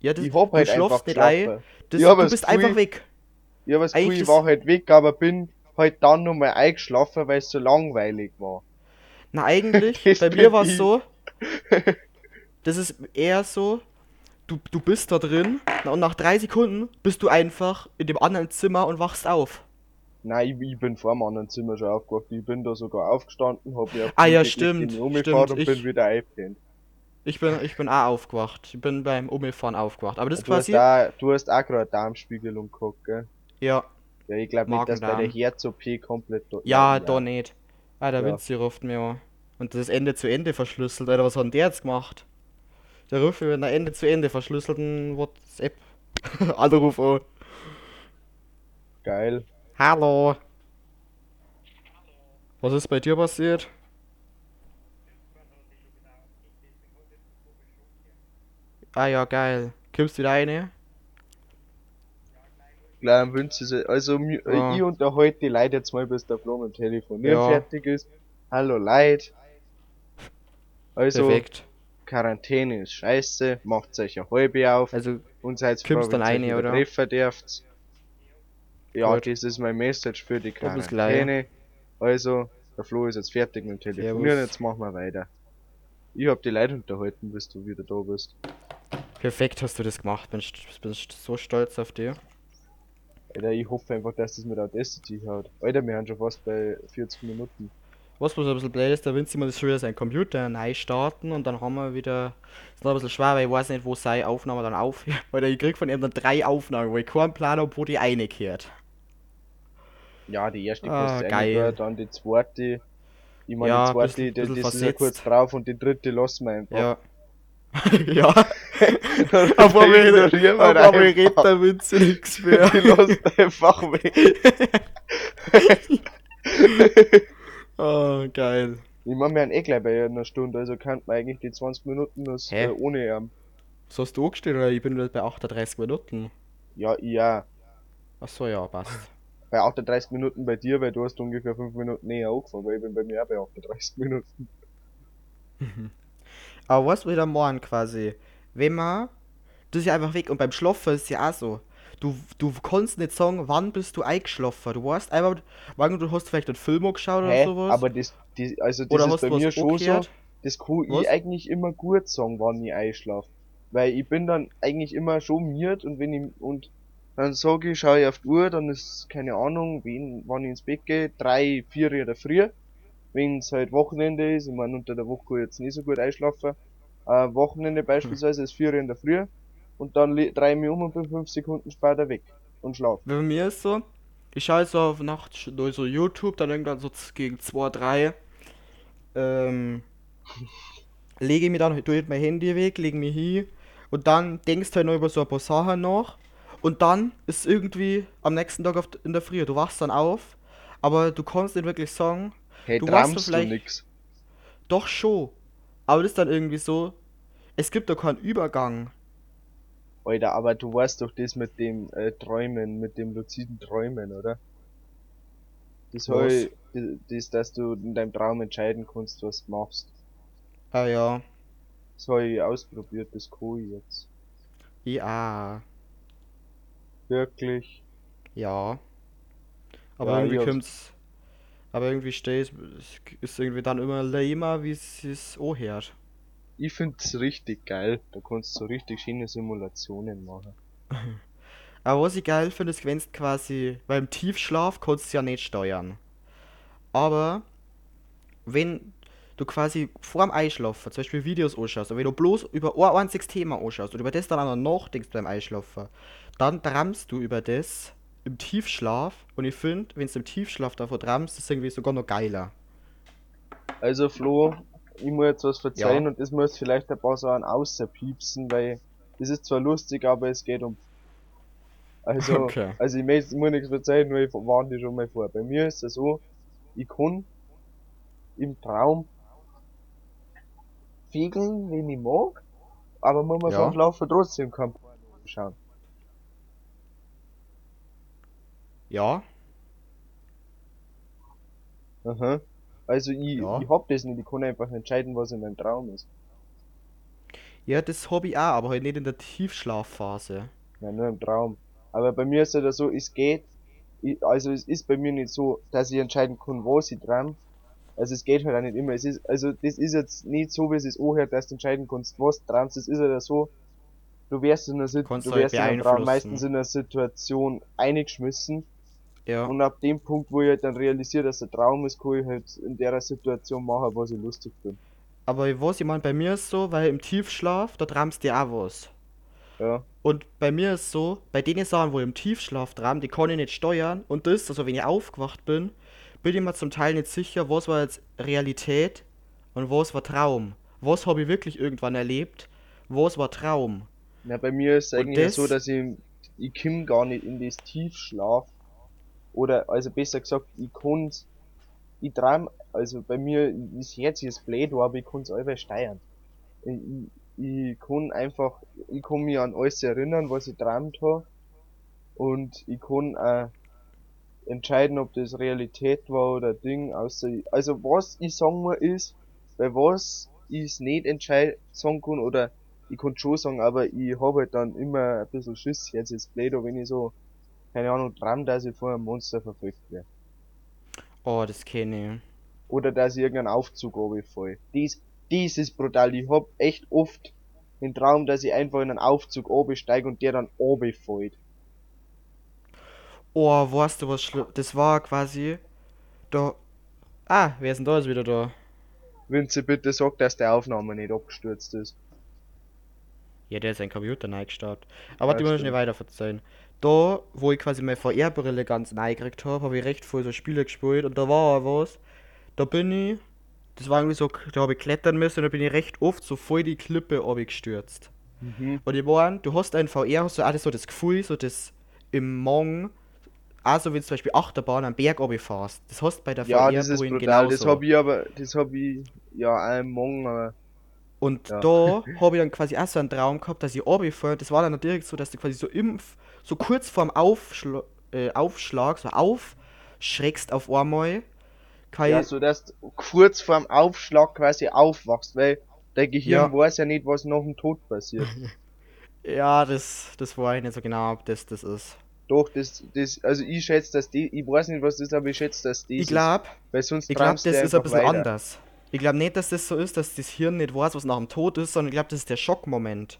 ja, das, Ich hab halt du einfach nicht ein. Das, Ja, du bist Gefühl- einfach weg. Das Eigentlich Gefühl, ich war halt weg, aber bin halt dann nochmal eingeschlafen, weil es so langweilig war. Na, eigentlich, bei bin mir war es so, das ist eher so, du, du bist da drin und nach drei Sekunden bist du einfach in dem anderen Zimmer und wachst auf. Nein, ich, ich bin vor dem anderen Zimmer schon aufgewacht. Ich bin da sogar aufgestanden, hab mir auf Ah, ja, stimmt, umgefahren stimmt, und bin ich- wieder eingepennt. Ich bin, ich bin auch aufgewacht. Ich bin beim Umfahren aufgewacht. Aber das ist Du hast, quasi. auch, du hast auch gerade Darmspiegelung gehabt, gell? Ja, Ja, ich glaube nicht, dass bei der. Herz-OP komplett ja, da nicht. Ah, der Ja. Vinci ruft mir an. Und das ist Ende zu Ende verschlüsselt, Alter. Was hat denn der jetzt gemacht? Der ruft mir mit einer Ende zu Ende verschlüsselten WhatsApp. Anruf an. Geil. Hallo. Was ist bei dir passiert? Ah ja, geil. Kommst du wieder rein? Klar, am Wünschen sie. Also, Ja. ich unterhalte die Leute jetzt mal, bis der Flo mit dem Telefonieren Ja. fertig ist. Hallo Leute. Also, Perfekt. Quarantäne ist scheiße, macht euch eine halbe auf Also, und seid kommst dann eine, oder? treffen dürft. Ja, Gut. das ist mein Message für die. Quarantäne. Also, der Flo ist jetzt fertig mit dem Telefonieren, jetzt machen wir weiter. Ich hab die Leute unterhalten, bis du wieder da bist. perfekt hast du das gemacht. Bin, bin so stolz auf dich. Alter, ich hoffe einfach, dass das mit Audacity hat. Alter, wir haben schon fast bei 40 Minuten. Was bloß ein bisschen blöd ist, da will sie mal das schon wieder sein Computer neu starten und dann haben wir wieder. ist noch ein bisschen schwer, weil ich weiß nicht, wo seine Aufnahme dann aufhört. Weil ich krieg von ihm dann drei Aufnahmen, wo ich keinen Plan habe, wo die eine kehrt. Ja, die erste Ah, geil. dann die zweite. Ich meine, Ja, die zweite, bisschen- die, bisschen das ist ja versetzt. kurz drauf und die dritte lassen wir einfach. Ja. ja. Dann Aber wir wir aber wir reden da Witze nichts mehr. Die lassen einfach weg. oh, geil. Ich meine, wir haben eh gleich bei einer Stunde, also könnte man eigentlich die 20 Minuten das, äh, ohne ähm, So hast du angestellt oder ich bin wieder bei 38 Minuten? Ja, ja. Achso, ja, passt. Bei 38 Minuten bei dir, weil du hast ungefähr 5 Minuten näher angefangen, weil ich bin bei mir auch bei 38 Minuten. Aber was wieder morgen quasi? Wenn man. Das ist ja einfach weg und beim Schlafen ist ja auch so. Du, du kannst nicht sagen, wann bist du eingeschlafen. Du weißt einfach, wann du hast vielleicht einen Film angeschaut oder Hä? sowas. Aber das, die, also das oder ist bei mir schon so, das kann Was? ich eigentlich immer gut sagen, wann ich einschlafe. Weil ich bin dann eigentlich immer schon miert und wenn ich, und dann sage ich, schaue ich auf die Uhr, dann ist, keine Ahnung, wen, wann ich ins Bett gehe, drei, vier oder früh. Wenn es halt Wochenende ist, ich meine, unter der Woche kann ich jetzt nicht so gut einschlafen. Äh, Wochenende beispielsweise ist vier in der Früh und dann drehe ich mich um und bin fünf Sekunden später weg und schlafe. Bei mir ist so, ich schaue so auf Nacht durch so YouTube, dann irgendwann so gegen 2, 3, ähm, lege mich dann, tue mein Handy weg, lege mich hin und dann denkst du halt noch über so ein paar Sachen nach und dann ist irgendwie am nächsten Tag auf, in der Früh, du wachst dann auf, aber du kannst nicht wirklich sagen, Hey, Du weißt träumst du vielleicht- nix? doch schon, aber das ist dann irgendwie so, es gibt da keinen Übergang. Alter, aber du weißt doch das mit dem äh, Träumen, mit dem luziden Träumen, oder? Das soll, das, dass du in deinem Traum entscheiden kannst, was du machst. Ah ja, Das habe ich ausprobiert, das ich jetzt. ja, Wirklich. ja. Aber Ja, irgendwie kommt's. Aber irgendwie steht es ist irgendwie dann immer lamer, wie es es anhört. Ich find's richtig geil. Da kannst du so richtig schöne Simulationen machen. Aber was ich geil finde, ist, wenn du quasi beim Tiefschlaf kannst du ja nicht steuern. Aber wenn du quasi vor dem Einschlafen zum Beispiel Videos anschaust, und wenn du bloß über ein einziges Thema anschaust und über das dann auch noch nachdenkst beim Einschlafen, dann träumst du über das im Tiefschlaf. Und ich finde, wenn du im Tiefschlaf davor träumst, ist es irgendwie sogar noch geiler. Also Flo, ich muss jetzt was verzeihen Ja. und das muss vielleicht ein paar Sachen außerpiepsen, weil das ist zwar lustig, aber es geht um. Also, Okay. also ich muss, muss nichts verzeihen, weil ich warne die schon mal vor. Bei mir ist es so, ich kann im Traum fiegeln, wenn ich mag, aber man muss Ja. beim Schlafen trotzdem kein Porno schauen. Ja, Aha. Also ich, Ja. ich hab das nicht, ich kann einfach entscheiden, was in meinem Traum ist. ja, das habe ich auch, aber halt nicht in der Tiefschlafphase. Ja, nur im Traum. Aber bei mir ist es ja so, es geht, ich, also es ist bei mir nicht so, dass ich entscheiden kann, was ich träum. Also es geht halt auch nicht immer. Es ist, also das ist jetzt nicht so, wie es ist anhört, dass du entscheiden kannst, was du träumst. Es ist ja so, du wärst in einer Situation, Kannst du halt wärst in einem Traum beeinflussen. meistens in einer Situation eingeschmissen. Ja. Und ab dem Punkt, wo ich halt dann realisiere, dass der Traum ist, kann ich halt in der Situation machen, was ich lustig finde. Aber was ich meine, bei mir ist so, weil im Tiefschlaf, da träumst du auch was. Ja. Und bei mir ist so, bei den Sachen, wo ich im Tiefschlaf träum, die kann ich nicht steuern. Und das, also wenn ich aufgewacht bin, bin ich mir zum Teil nicht sicher, was war jetzt Realität und was war Traum. Was habe ich wirklich irgendwann erlebt, was war Traum. Na, bei mir ist es eigentlich das- so, dass ich ich komm gar nicht in das Tiefschlaf. Oder, also besser gesagt, ich kann's, ich traum, also bei mir ist jetzt ist blöd, aber ich kann's einfach steuern. Ich, ich, kann einfach, ich kann mich an alles erinnern, was ich träumt habe. Und ich kann auch entscheiden, ob das Realität war oder Ding, außer, also was ich sagen muss ist, bei was ich nicht entscheiden sagen kann, oder ich kann schon sagen, aber ich habe halt dann immer ein bisschen Schiss, jetzt ist blöd, wenn ich so, keine Ahnung, traum, dass ich vor einem Monster verfolgt werde. Oh, das kenne ich. Oder dass ich irgendeinen Aufzug runterfall. Dies, dies ist brutal. Ich hab echt oft den Traum, dass ich einfach in einen Aufzug steige und der dann runterfällt. Oh, weißt du was schlimm? Das war quasi. Da. Ah, wer ist denn da jetzt wieder da? Wenn sie bitte sagt, dass der Aufnahme nicht abgestürzt ist. Ja, der ist ein Computer neu gestartet. Aber Ja, die muss ich nicht weiter verzeihen. Da, wo ich quasi meine VR-Brille ganz neu gekriegt habe, habe ich recht viel so Spiele gespielt und da war auch was. Da bin ich. Das war irgendwie so, da habe ich klettern müssen und da bin ich recht oft so voll die Klippe gestürzt. Mhm. Und ich meine, du hast ein VR, hast du auch das, so das Gefühl, so das im Morgen, also wenn du zum Beispiel Achterbahn am Berg fährst. Das hast du bei der Ja, das ist brutal. Das genauso. hab ich aber, das hab ich ja auch im Morgen, aber Und Ja. da habe ich dann quasi auch so einen Traum gehabt, dass ich runterfahre. Das war dann direkt so, dass du quasi so im, so kurz vorm Aufschla äh, Aufschlag, so aufschreckst auf einmal. Kein, ja, so dass du kurz vorm Aufschlag quasi aufwachst, weil dein Gehirn Ja. weiß ja nicht, was nach dem Tod passiert. ja, das, das war ich nicht so genau, ob das das ist. Doch, das, das, also ich schätze, dass die, ich weiß nicht, was das ist, aber ich schätze, dass das Ich glaube, ich glaube, das ist ein bisschen weiter. anders. Ich glaube nicht, dass das so ist, dass das Hirn nicht weiß, was nach dem Tod ist, sondern ich glaube, das ist der Schockmoment.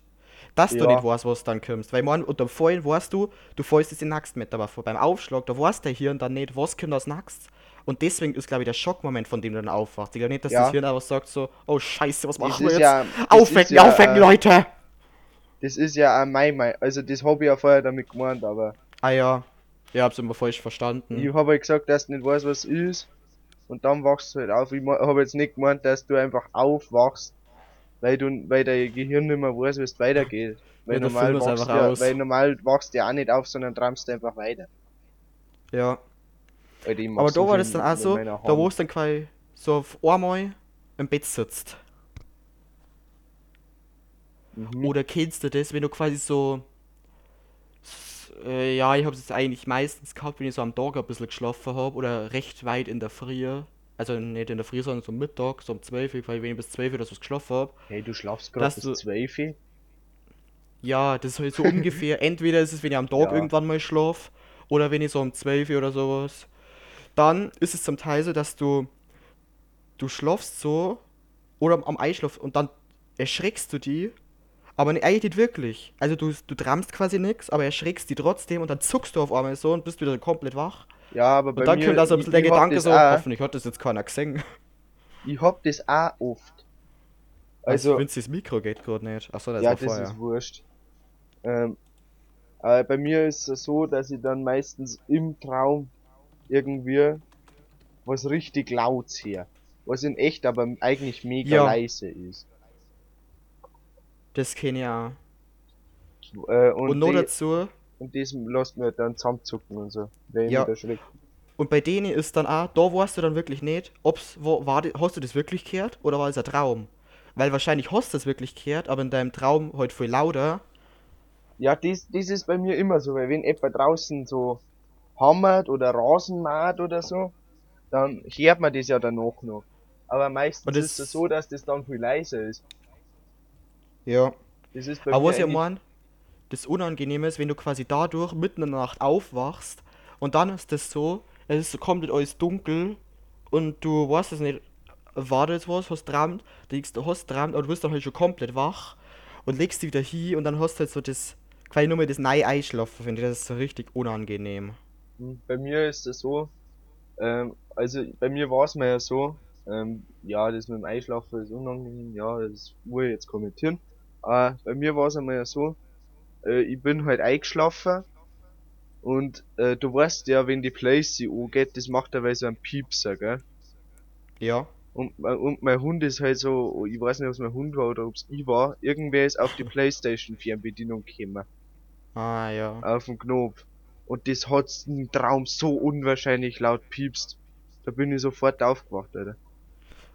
Dass du Ja. nicht weißt, was dann kommst. Weil man, unter dem Fallen weißt du, du fällst jetzt in Naxt mit, aber vor- beim Aufschlag, da weiß der Hirn dann nicht, was kommt als Naxt. Und deswegen ist, glaube ich, der Schockmoment, von dem du dann aufwachst. Ich glaube nicht, dass Ja. das Hirn einfach sagt so, oh Scheiße, was machen wir jetzt? ja, aufwecken, ja, aufwecken, äh, Leute! Das ist ja auch mein, mein, also das hab ich ja vorher damit gemeint, aber Ah ja, ich hab's immer falsch verstanden. ich habe halt gesagt, dass du nicht weißt, was ist. Und dann wachst du halt auf. Ich habe jetzt nicht gemeint, dass du einfach aufwachst, weil du, weil dein Gehirn nicht mehr weiß, wie es weitergeht. Weil Ja, normal wachst einfach du weil normal wachst du ja auch nicht auf, sondern träumst einfach weiter. Ja. Alter, Aber da war das dann auch so, da wo es dann quasi so auf einmal im Bett sitzt. Mhm. Oder kennst du das, wenn du quasi so. Äh, ja, ich habe es eigentlich meistens gehabt, wenn ich so am Tag ein bisschen geschlafen habe oder recht weit in der Früh. Also nicht in der Früh, sondern so am Mittag, so um 12 Uhr, weil wenn ich bis 12 Uhr oder so geschlafen habe. Hey, du schlafst gerade bis du- 12 Uhr? Ja, das ist halt so ungefähr. Entweder ist es, wenn ich am Tag Ja. irgendwann mal schlaf oder wenn ich so um 12 Uhr oder sowas. Dann ist es zum Teil so, dass du. Du schlafst so oder am Einschlaf und dann erschreckst du die. Aber ne- eigentlich nicht wirklich. Also du, du träumst quasi nichts, aber erschreckst die trotzdem und dann zuckst du auf einmal so und bist wieder komplett wach. Ja, aber bei Und dann mir, kommt also ein bisschen der ich, ich hab Gedanke das so, auch, hoffentlich hat das jetzt keiner gesehen. ich hab das auch oft. Also, Also, wenn das Mikro geht gerade nicht. Achso, das ja, war das vorher. ist wurscht. Ähm, aber bei mir ist es so, dass ich dann meistens im Traum irgendwie was richtig laut sehe. Was in echt aber eigentlich mega Ja. leise ist. Das kenne ich auch. Äh, Und, und, noch dazu, und das lässt mir dann zusammenzucken und so. Wenn Ja. Und bei denen ist dann auch, da weißt du dann wirklich nicht, ob's, wo, war, hast du das wirklich gehört oder war es ein Traum? Weil wahrscheinlich hast du das wirklich gehört, aber in deinem Traum halt viel lauter. Ja, das, das ist bei mir immer so, weil wenn etwa draußen so hammert oder Rasen mäht oder so, dann hört man das ja danach noch. Aber meistens das- ist es so, dass das dann viel leiser ist. Ja. Das ist bei Aber mir was ich meine, das Unangenehme ist, wenn du quasi dadurch mitten in der Nacht aufwachst und dann ist das so, es ist komplett alles dunkel und du weißt es nicht, war das was, hast träumt, du liegst- hast träumt, aber du bist dann halt schon komplett wach und legst dich wieder hin und dann hast du halt so das, quasi nur mal das neue Einschlafen, finde ich, das ist so richtig unangenehm. Hm, Bei mir ist es so, ähm, also bei mir war es mir ja so, ähm, ja, das mit dem Einschlafen ist unangenehm, ja, das muss ich jetzt kommentieren. Aber bei mir war es einmal ja so, äh, ich bin halt eingeschlafen und äh, du weißt ja, wenn die Playsee angeht, das macht dabei so einen Piepser, gell? Ja. Und, äh, und mein Hund ist halt so, ich weiß nicht, ob es mein Hund war oder ob es ich war, irgendwer ist auf die Playstation Fernbedienung gekommen. Ah, ja. auf dem Knopf. Und das hat's im Traum so unwahrscheinlich laut piepst. Da bin ich sofort aufgewacht, Alter.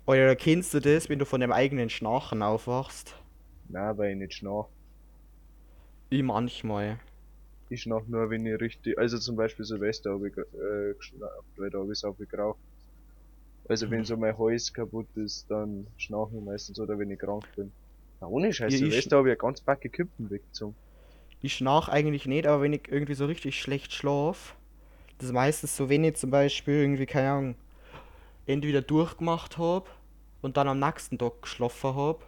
Oder kennst du das, wenn du von deinem eigenen Schnarchen aufwachst? Na, weil ich nicht schnarch. Ich manchmal. Ich schnarch nur, wenn ich richtig, also zum Beispiel Silvester habe ich äh, geschnarcht, weil da habe ich viel geraucht. Also wenn so mein Hals kaputt ist, dann schnarch ich meistens oder wenn ich krank bin. Na, ohne Scheiß, Ja, ich Silvester habe ich ja ganz backe Kippen weggezogen. Ich schnarch eigentlich nicht, aber wenn ich irgendwie so richtig schlecht schlaf, das ist meistens so, wenn ich zum Beispiel irgendwie, keine Ahnung, entweder durchgemacht habe und dann am nächsten Tag geschlafen habe,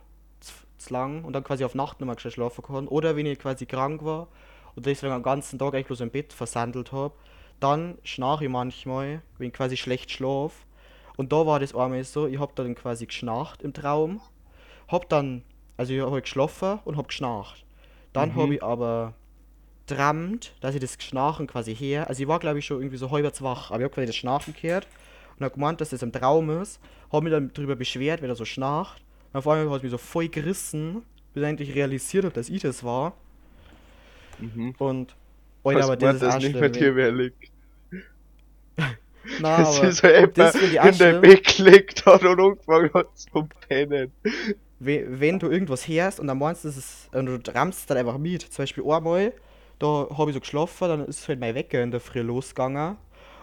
zu, lang und dann quasi auf Nacht nochmal schlafen kann, oder wenn ich quasi krank war und deswegen am ganzen Tag eigentlich bloß im Bett versandelt habe, dann schnarch ich manchmal, wenn ich quasi schlecht schlaf. Und da war das einmal so, ich hab dann quasi geschnarcht im Traum, hab dann, also ich hab halt geschlafen und hab geschnarcht. Dann Mhm. hab ich aber trammt, dass ich das Schnarchen quasi her, also ich war glaube ich schon irgendwie so halb wach, aber ich hab quasi das Schnarchen gehört und hab gemeint, dass das im Traum ist, hab mich dann drüber beschwert, wer da so schnarcht. Und auf einmal hat es mich so voll gerissen, bis ich endlich realisiert hab, dass ich das war. Mhm. Und, Alter, Was aber das ist nicht mehr dir wer liegt. Na, Das aber ist so etwa das finde ich auch in dein schlimm. Bett gelegt hat und angefangen hat zu pennen. we- wenn du irgendwas hörst und dann meinst du, das ist, und du trampst dann einfach mit. Zum Beispiel einmal, da habe ich so geschlafen, dann ist halt mein Wecker in der Früh losgegangen.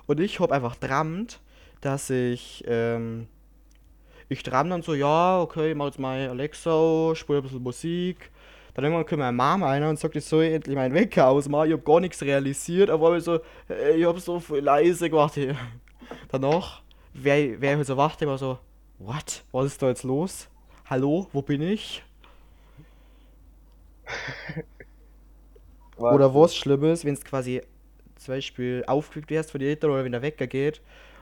Und ich habe einfach trammt, dass ich, ähm, ich tramm dann so, ja, okay, ich mach jetzt mal Alexa, an, spiel ein bisschen Musik. Dann irgendwann kommt meine Mama rein und sagt, ich soll endlich meinen Wecker ausmachen. Ich hab gar nichts realisiert, aber ich so, ich hab so viel leise gemacht. Danach wäre wär ich halt so wach, immer so, what? Was ist da jetzt los? Hallo, wo bin ich? Oder was Schlimmes, wenn es quasi zum Beispiel aufgeweckt wirst von den Eltern oder wenn der Wecker geht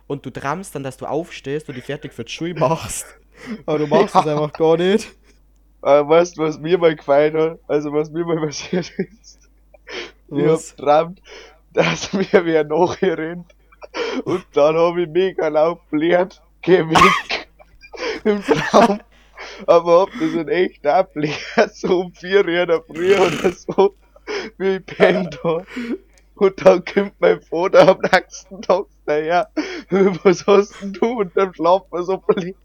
und du trammst dann, dass du aufstehst und dich fertig für die Schule machst. Aber du machst es Ja. einfach gar nicht. Weißt du, was mir mal gefallen hat? Also, was mir mal passiert ist? Ich hab Was? geträumt, dass mir wer nachrennt. Und dann hab ich mega laut blärt, geh weg. Im Traum. Aber hab das in echt auch blärt, so um 4 Uhr in der Früh oder so. Wie ich pennt hab. Und dann kommt mein Vater am nächsten Tag daher. Was hast denn du unterm Schlafen so blärt?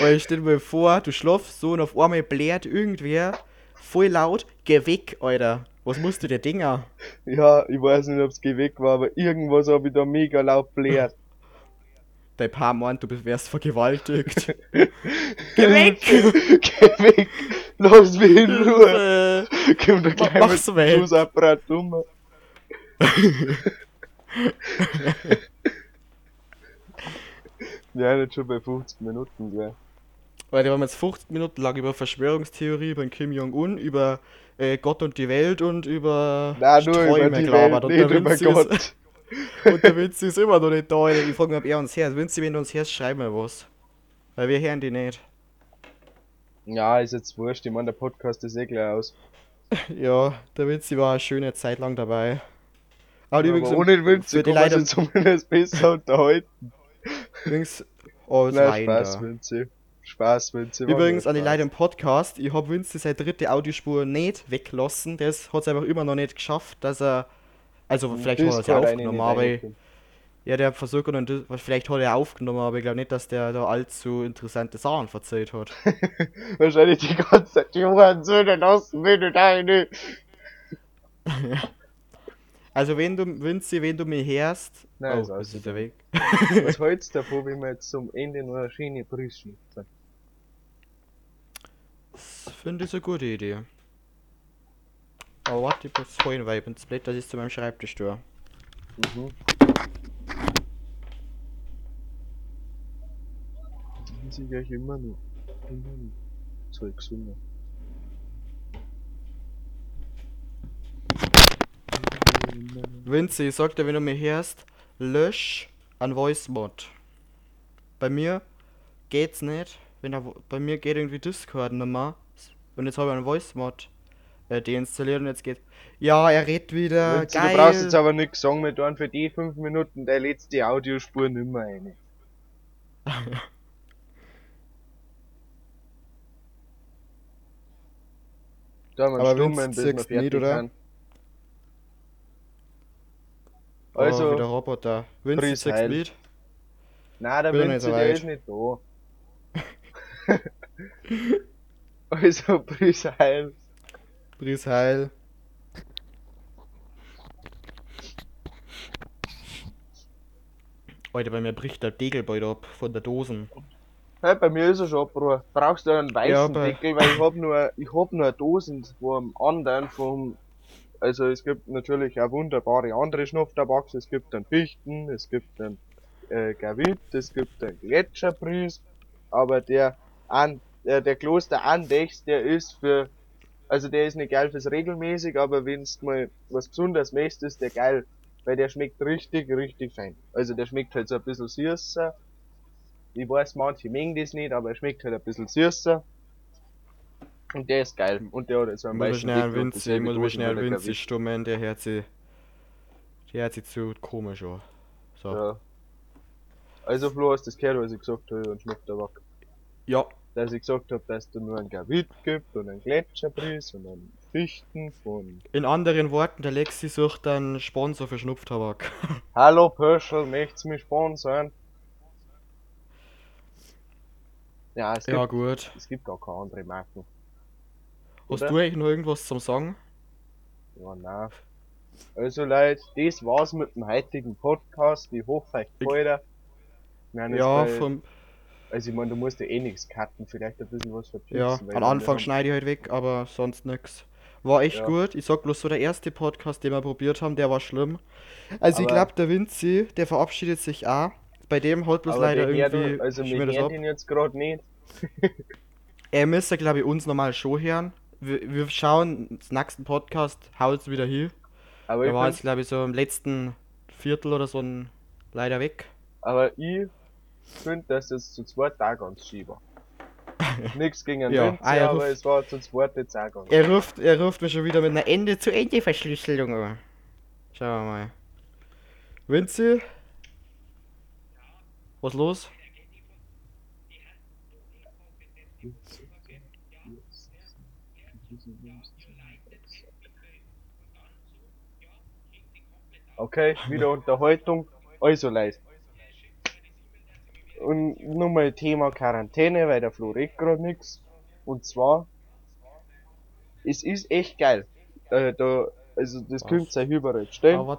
Weil stell dir mal vor, du schlafst so und auf einmal blärt irgendwer voll laut, geh weg, Alter. Was musst du dir Dinger? Ja, ich weiß nicht, ob's geh weg war, aber irgendwas hab ich da mega laut blärt. Dein Paar meint, du wärst vergewaltigt. Geh weg! Geh weg! Lass mich in Ruhe! Komm da gleich mach's mit weg. Schussapparatur. Ja, nicht schon bei 50 Minuten, gell. Weil wir haben jetzt 50 Minuten lang über Verschwörungstheorie, über den Kim Jong-un, über äh, Gott und die Welt und über Nein, nur über Träume die gelabert. Welt, Und nicht über ist-. Und der Vinci ist immer noch nicht da. Ich frage mich, ob er uns hört. Vinci, wenn du uns hörst, schreib mir was. Weil wir hören die nicht. Ja, ist jetzt wurscht, ich mein, der Podcast ist eh gleich aus. Ja, der Vinci war eine schöne Zeit lang dabei. Aber, Aber übrigens, ohne den kann man Leute- sich zumindest besser unterhalten. übrigens, oh, Nein, Spaß. Vinci. Spaß, war Übrigens an die. Leute im Podcast, ich habe Vinci seine dritte Audiospur nicht weglassen. Das hat es einfach immer noch nicht geschafft, dass er. Also vielleicht hat er es ja aufgenommen, aber ja, der hat versucht und vielleicht hat er aufgenommen, aber ich glaube nicht, dass der da allzu interessante Sachen erzählt hat. Wahrscheinlich die ganze Zeit, die Hurensöhne lassen mich nicht eine. Also wenn du, Vinci, wenn du mich hörst, Nein, ist oh, das ist der Weg. Was hältst du davon, wenn wir jetzt zum Ende noch eine schöne sind? Das finde ich eine gute Idee. Aber warte, ich muss vorhin weil ich bin Split, das ist zu meinem Schreibtisch da. Mhm. Dann sehe ich immer noch. Immer noch. So gesünder. Vinci, sag dir, wenn du mich hörst, lösch an Voice Mod. Bei mir geht's nicht. Wenn er, bei mir geht irgendwie Discord mehr. Und jetzt habe ich einen Voice Mod äh, deinstalliert und jetzt geht. Ja, er redet wieder. Vinzi, geil. Du brauchst jetzt aber nichts sagen, wir tun für die 5 Minuten der letzte Audiospur nimmer eine. Da haben wir Aber stummen, bis wir fertig nicht, oder? sind. Also, oh, wieder Roboter. Grüß sechs. Lied. nein, der so der ist nicht da. also, Grüß Heil. Bries Heil. Alter, bei mir bricht der Deckel bald ab von der Dosen. Hey, bei mir ist er schon abgebrochen. Brauchst du einen weißen Ja, Deckel, weil ich hab nur, ich hab nur eine Dosen vom anderen, vom, also es gibt natürlich auch wunderbare andere Schnupftabaks, es gibt einen Fichten, es gibt einen, äh, Gavit, es gibt einen Gletscherbries, aber der an, der, der Kloster Andex, der ist für, also der ist nicht geil fürs regelmäßig, aber wenn's mal was besonders mäßt, ist der geil, weil der schmeckt richtig, richtig fein. Also der schmeckt halt so ein bisschen süßer, ich weiß, manche mengen das nicht, aber er schmeckt halt ein bisschen süßer. Und der ist geil. Und der hat jetzt so einen Muss ich weißen schnell Vinci, dieselbe muss ich Dosen schnell der Gavit. stummen, der hört sich. Der hört sich zu komisch an. So. Ja. Ja. Also Flo hast das gehört, was ich gesagt habe, und Schnupftabak. Dass ich gesagt habe, dass du nur einen Gavit gibt und einen Gletscherbries und einen Fichten von In anderen Worten, der Lexi sucht einen Sponsor für Schnupftabak. Hallo Pöschel, möchtest du mich sponsern? Ja, es gibt, ja, gut. es gibt gar keine andere Marken. Hast Oder? du eigentlich noch irgendwas zum Sagen? Ja, nein. Also Leute, das war's mit dem heutigen Podcast. Ich hoffe, euch gefällt er. Ja, vom, Also ich meine, du musst ja eh nichts cutten, vielleicht ein bisschen was verpixeln. ja am Anfang schneide ich halt weg, aber sonst nix. War echt Ja. gut. Ich sag bloß so, der erste Podcast, den wir probiert haben, der war schlimm. Also ich Aber- glaube, der Vinci, der verabschiedet sich auch. Bei dem halt bloß leider der hört irgendwie uns- also hören ab. ihn jetzt gerade nicht. Er müsste, glaube ich, uns normal schon hören. Wir, wir schauen, das nächsten Podcast haut's wieder hin. Aber Er ich, war jetzt, glaube ich, so im letzten Viertel oder so ein, leider weg. aber ich finde, dass das zu zweit auch ganz schön war. Nichts gegen einen Ja, Vinci, ah, aber ruft- es war zu zweit jetzt auch ganz Er ruft, er ruft mich schon wieder mit einer Ende-zu-Ende-Verschlüsselung an. Schauen wir mal. Vinci? Was los? Okay, wieder Unterhaltung. Also Leute. Und nochmal Thema Quarantäne, weil der Flo redet gerade nix. Und zwar, es ist echt geil. Äh, da, also das Was? könnt ihr überall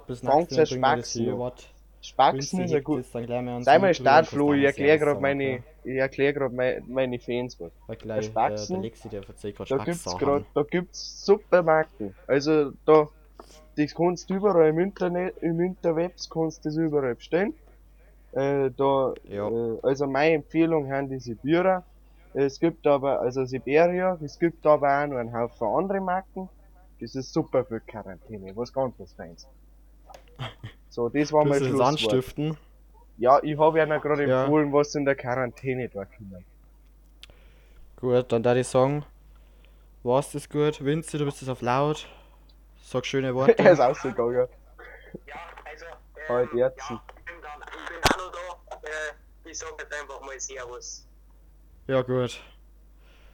bis ja Mal bringen wir das Spaxen. Spaxen ist ja gut. Sei mal stark, Flo, ich erkläre gerade meine, ich erkläre gerade meine, meine Fans was. Weil gleich, der, Spaxen, der Lexi, der Da gibt's Spaxsachen. grad, da gibt's super Marken. Also da, das kannst du überall im Internet, im Interwebs kannst du das überall bestellen. Äh, da, Ja. äh, also meine Empfehlung haben die Sibira. Es gibt aber, also Siberia, es gibt aber auch noch einen Haufen andere Marken. Das ist super für Quarantäne, was ganz was Feins. So, das war mein Schlusswort. Sandstiften. Ja, ich habe ja gerade Ja. empfohlen, was in der Quarantäne da kommt. Gut, dann da ich sagen, war's das gut? Vinci, du bist jetzt auf laut. Sag schöne er Worte. ist ausgegangen. Ja, also, äh, Halt jetzt. Ja, ich bin, dann, ich bin auch noch da. Äh, ich sag jetzt einfach mal Servus. ja, gut.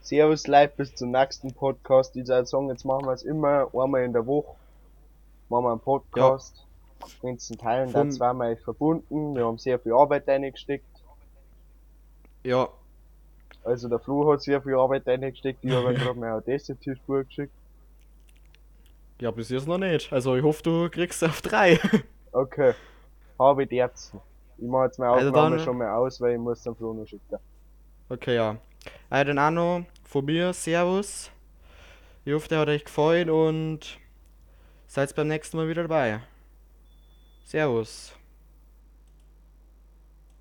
Servus Leute, bis zum nächsten Podcast. Ich sagen, jetzt machen wir es immer einmal in der Woche. Machen wir einen Podcast. In den Teilen dann zweimal verbunden. Wir haben sehr viel Arbeit reingesteckt. Ja, Also der Flo hat sehr viel Arbeit reingesteckt. Ich habe gerade meine Audacity-Spur geschickt. Ja, bis jetzt noch nicht. Also ich hoffe, du kriegst auf drei. Okay. Habe ich jetzt. Ich mache jetzt meine Also Aufnahme dann- schon mal aus, weil ich muss den Flo noch schicken. Okay, ja. Also dann auch noch von mir, Servus. Ich hoffe, der hat euch gefallen und seid beim nächsten Mal wieder dabei. Servus.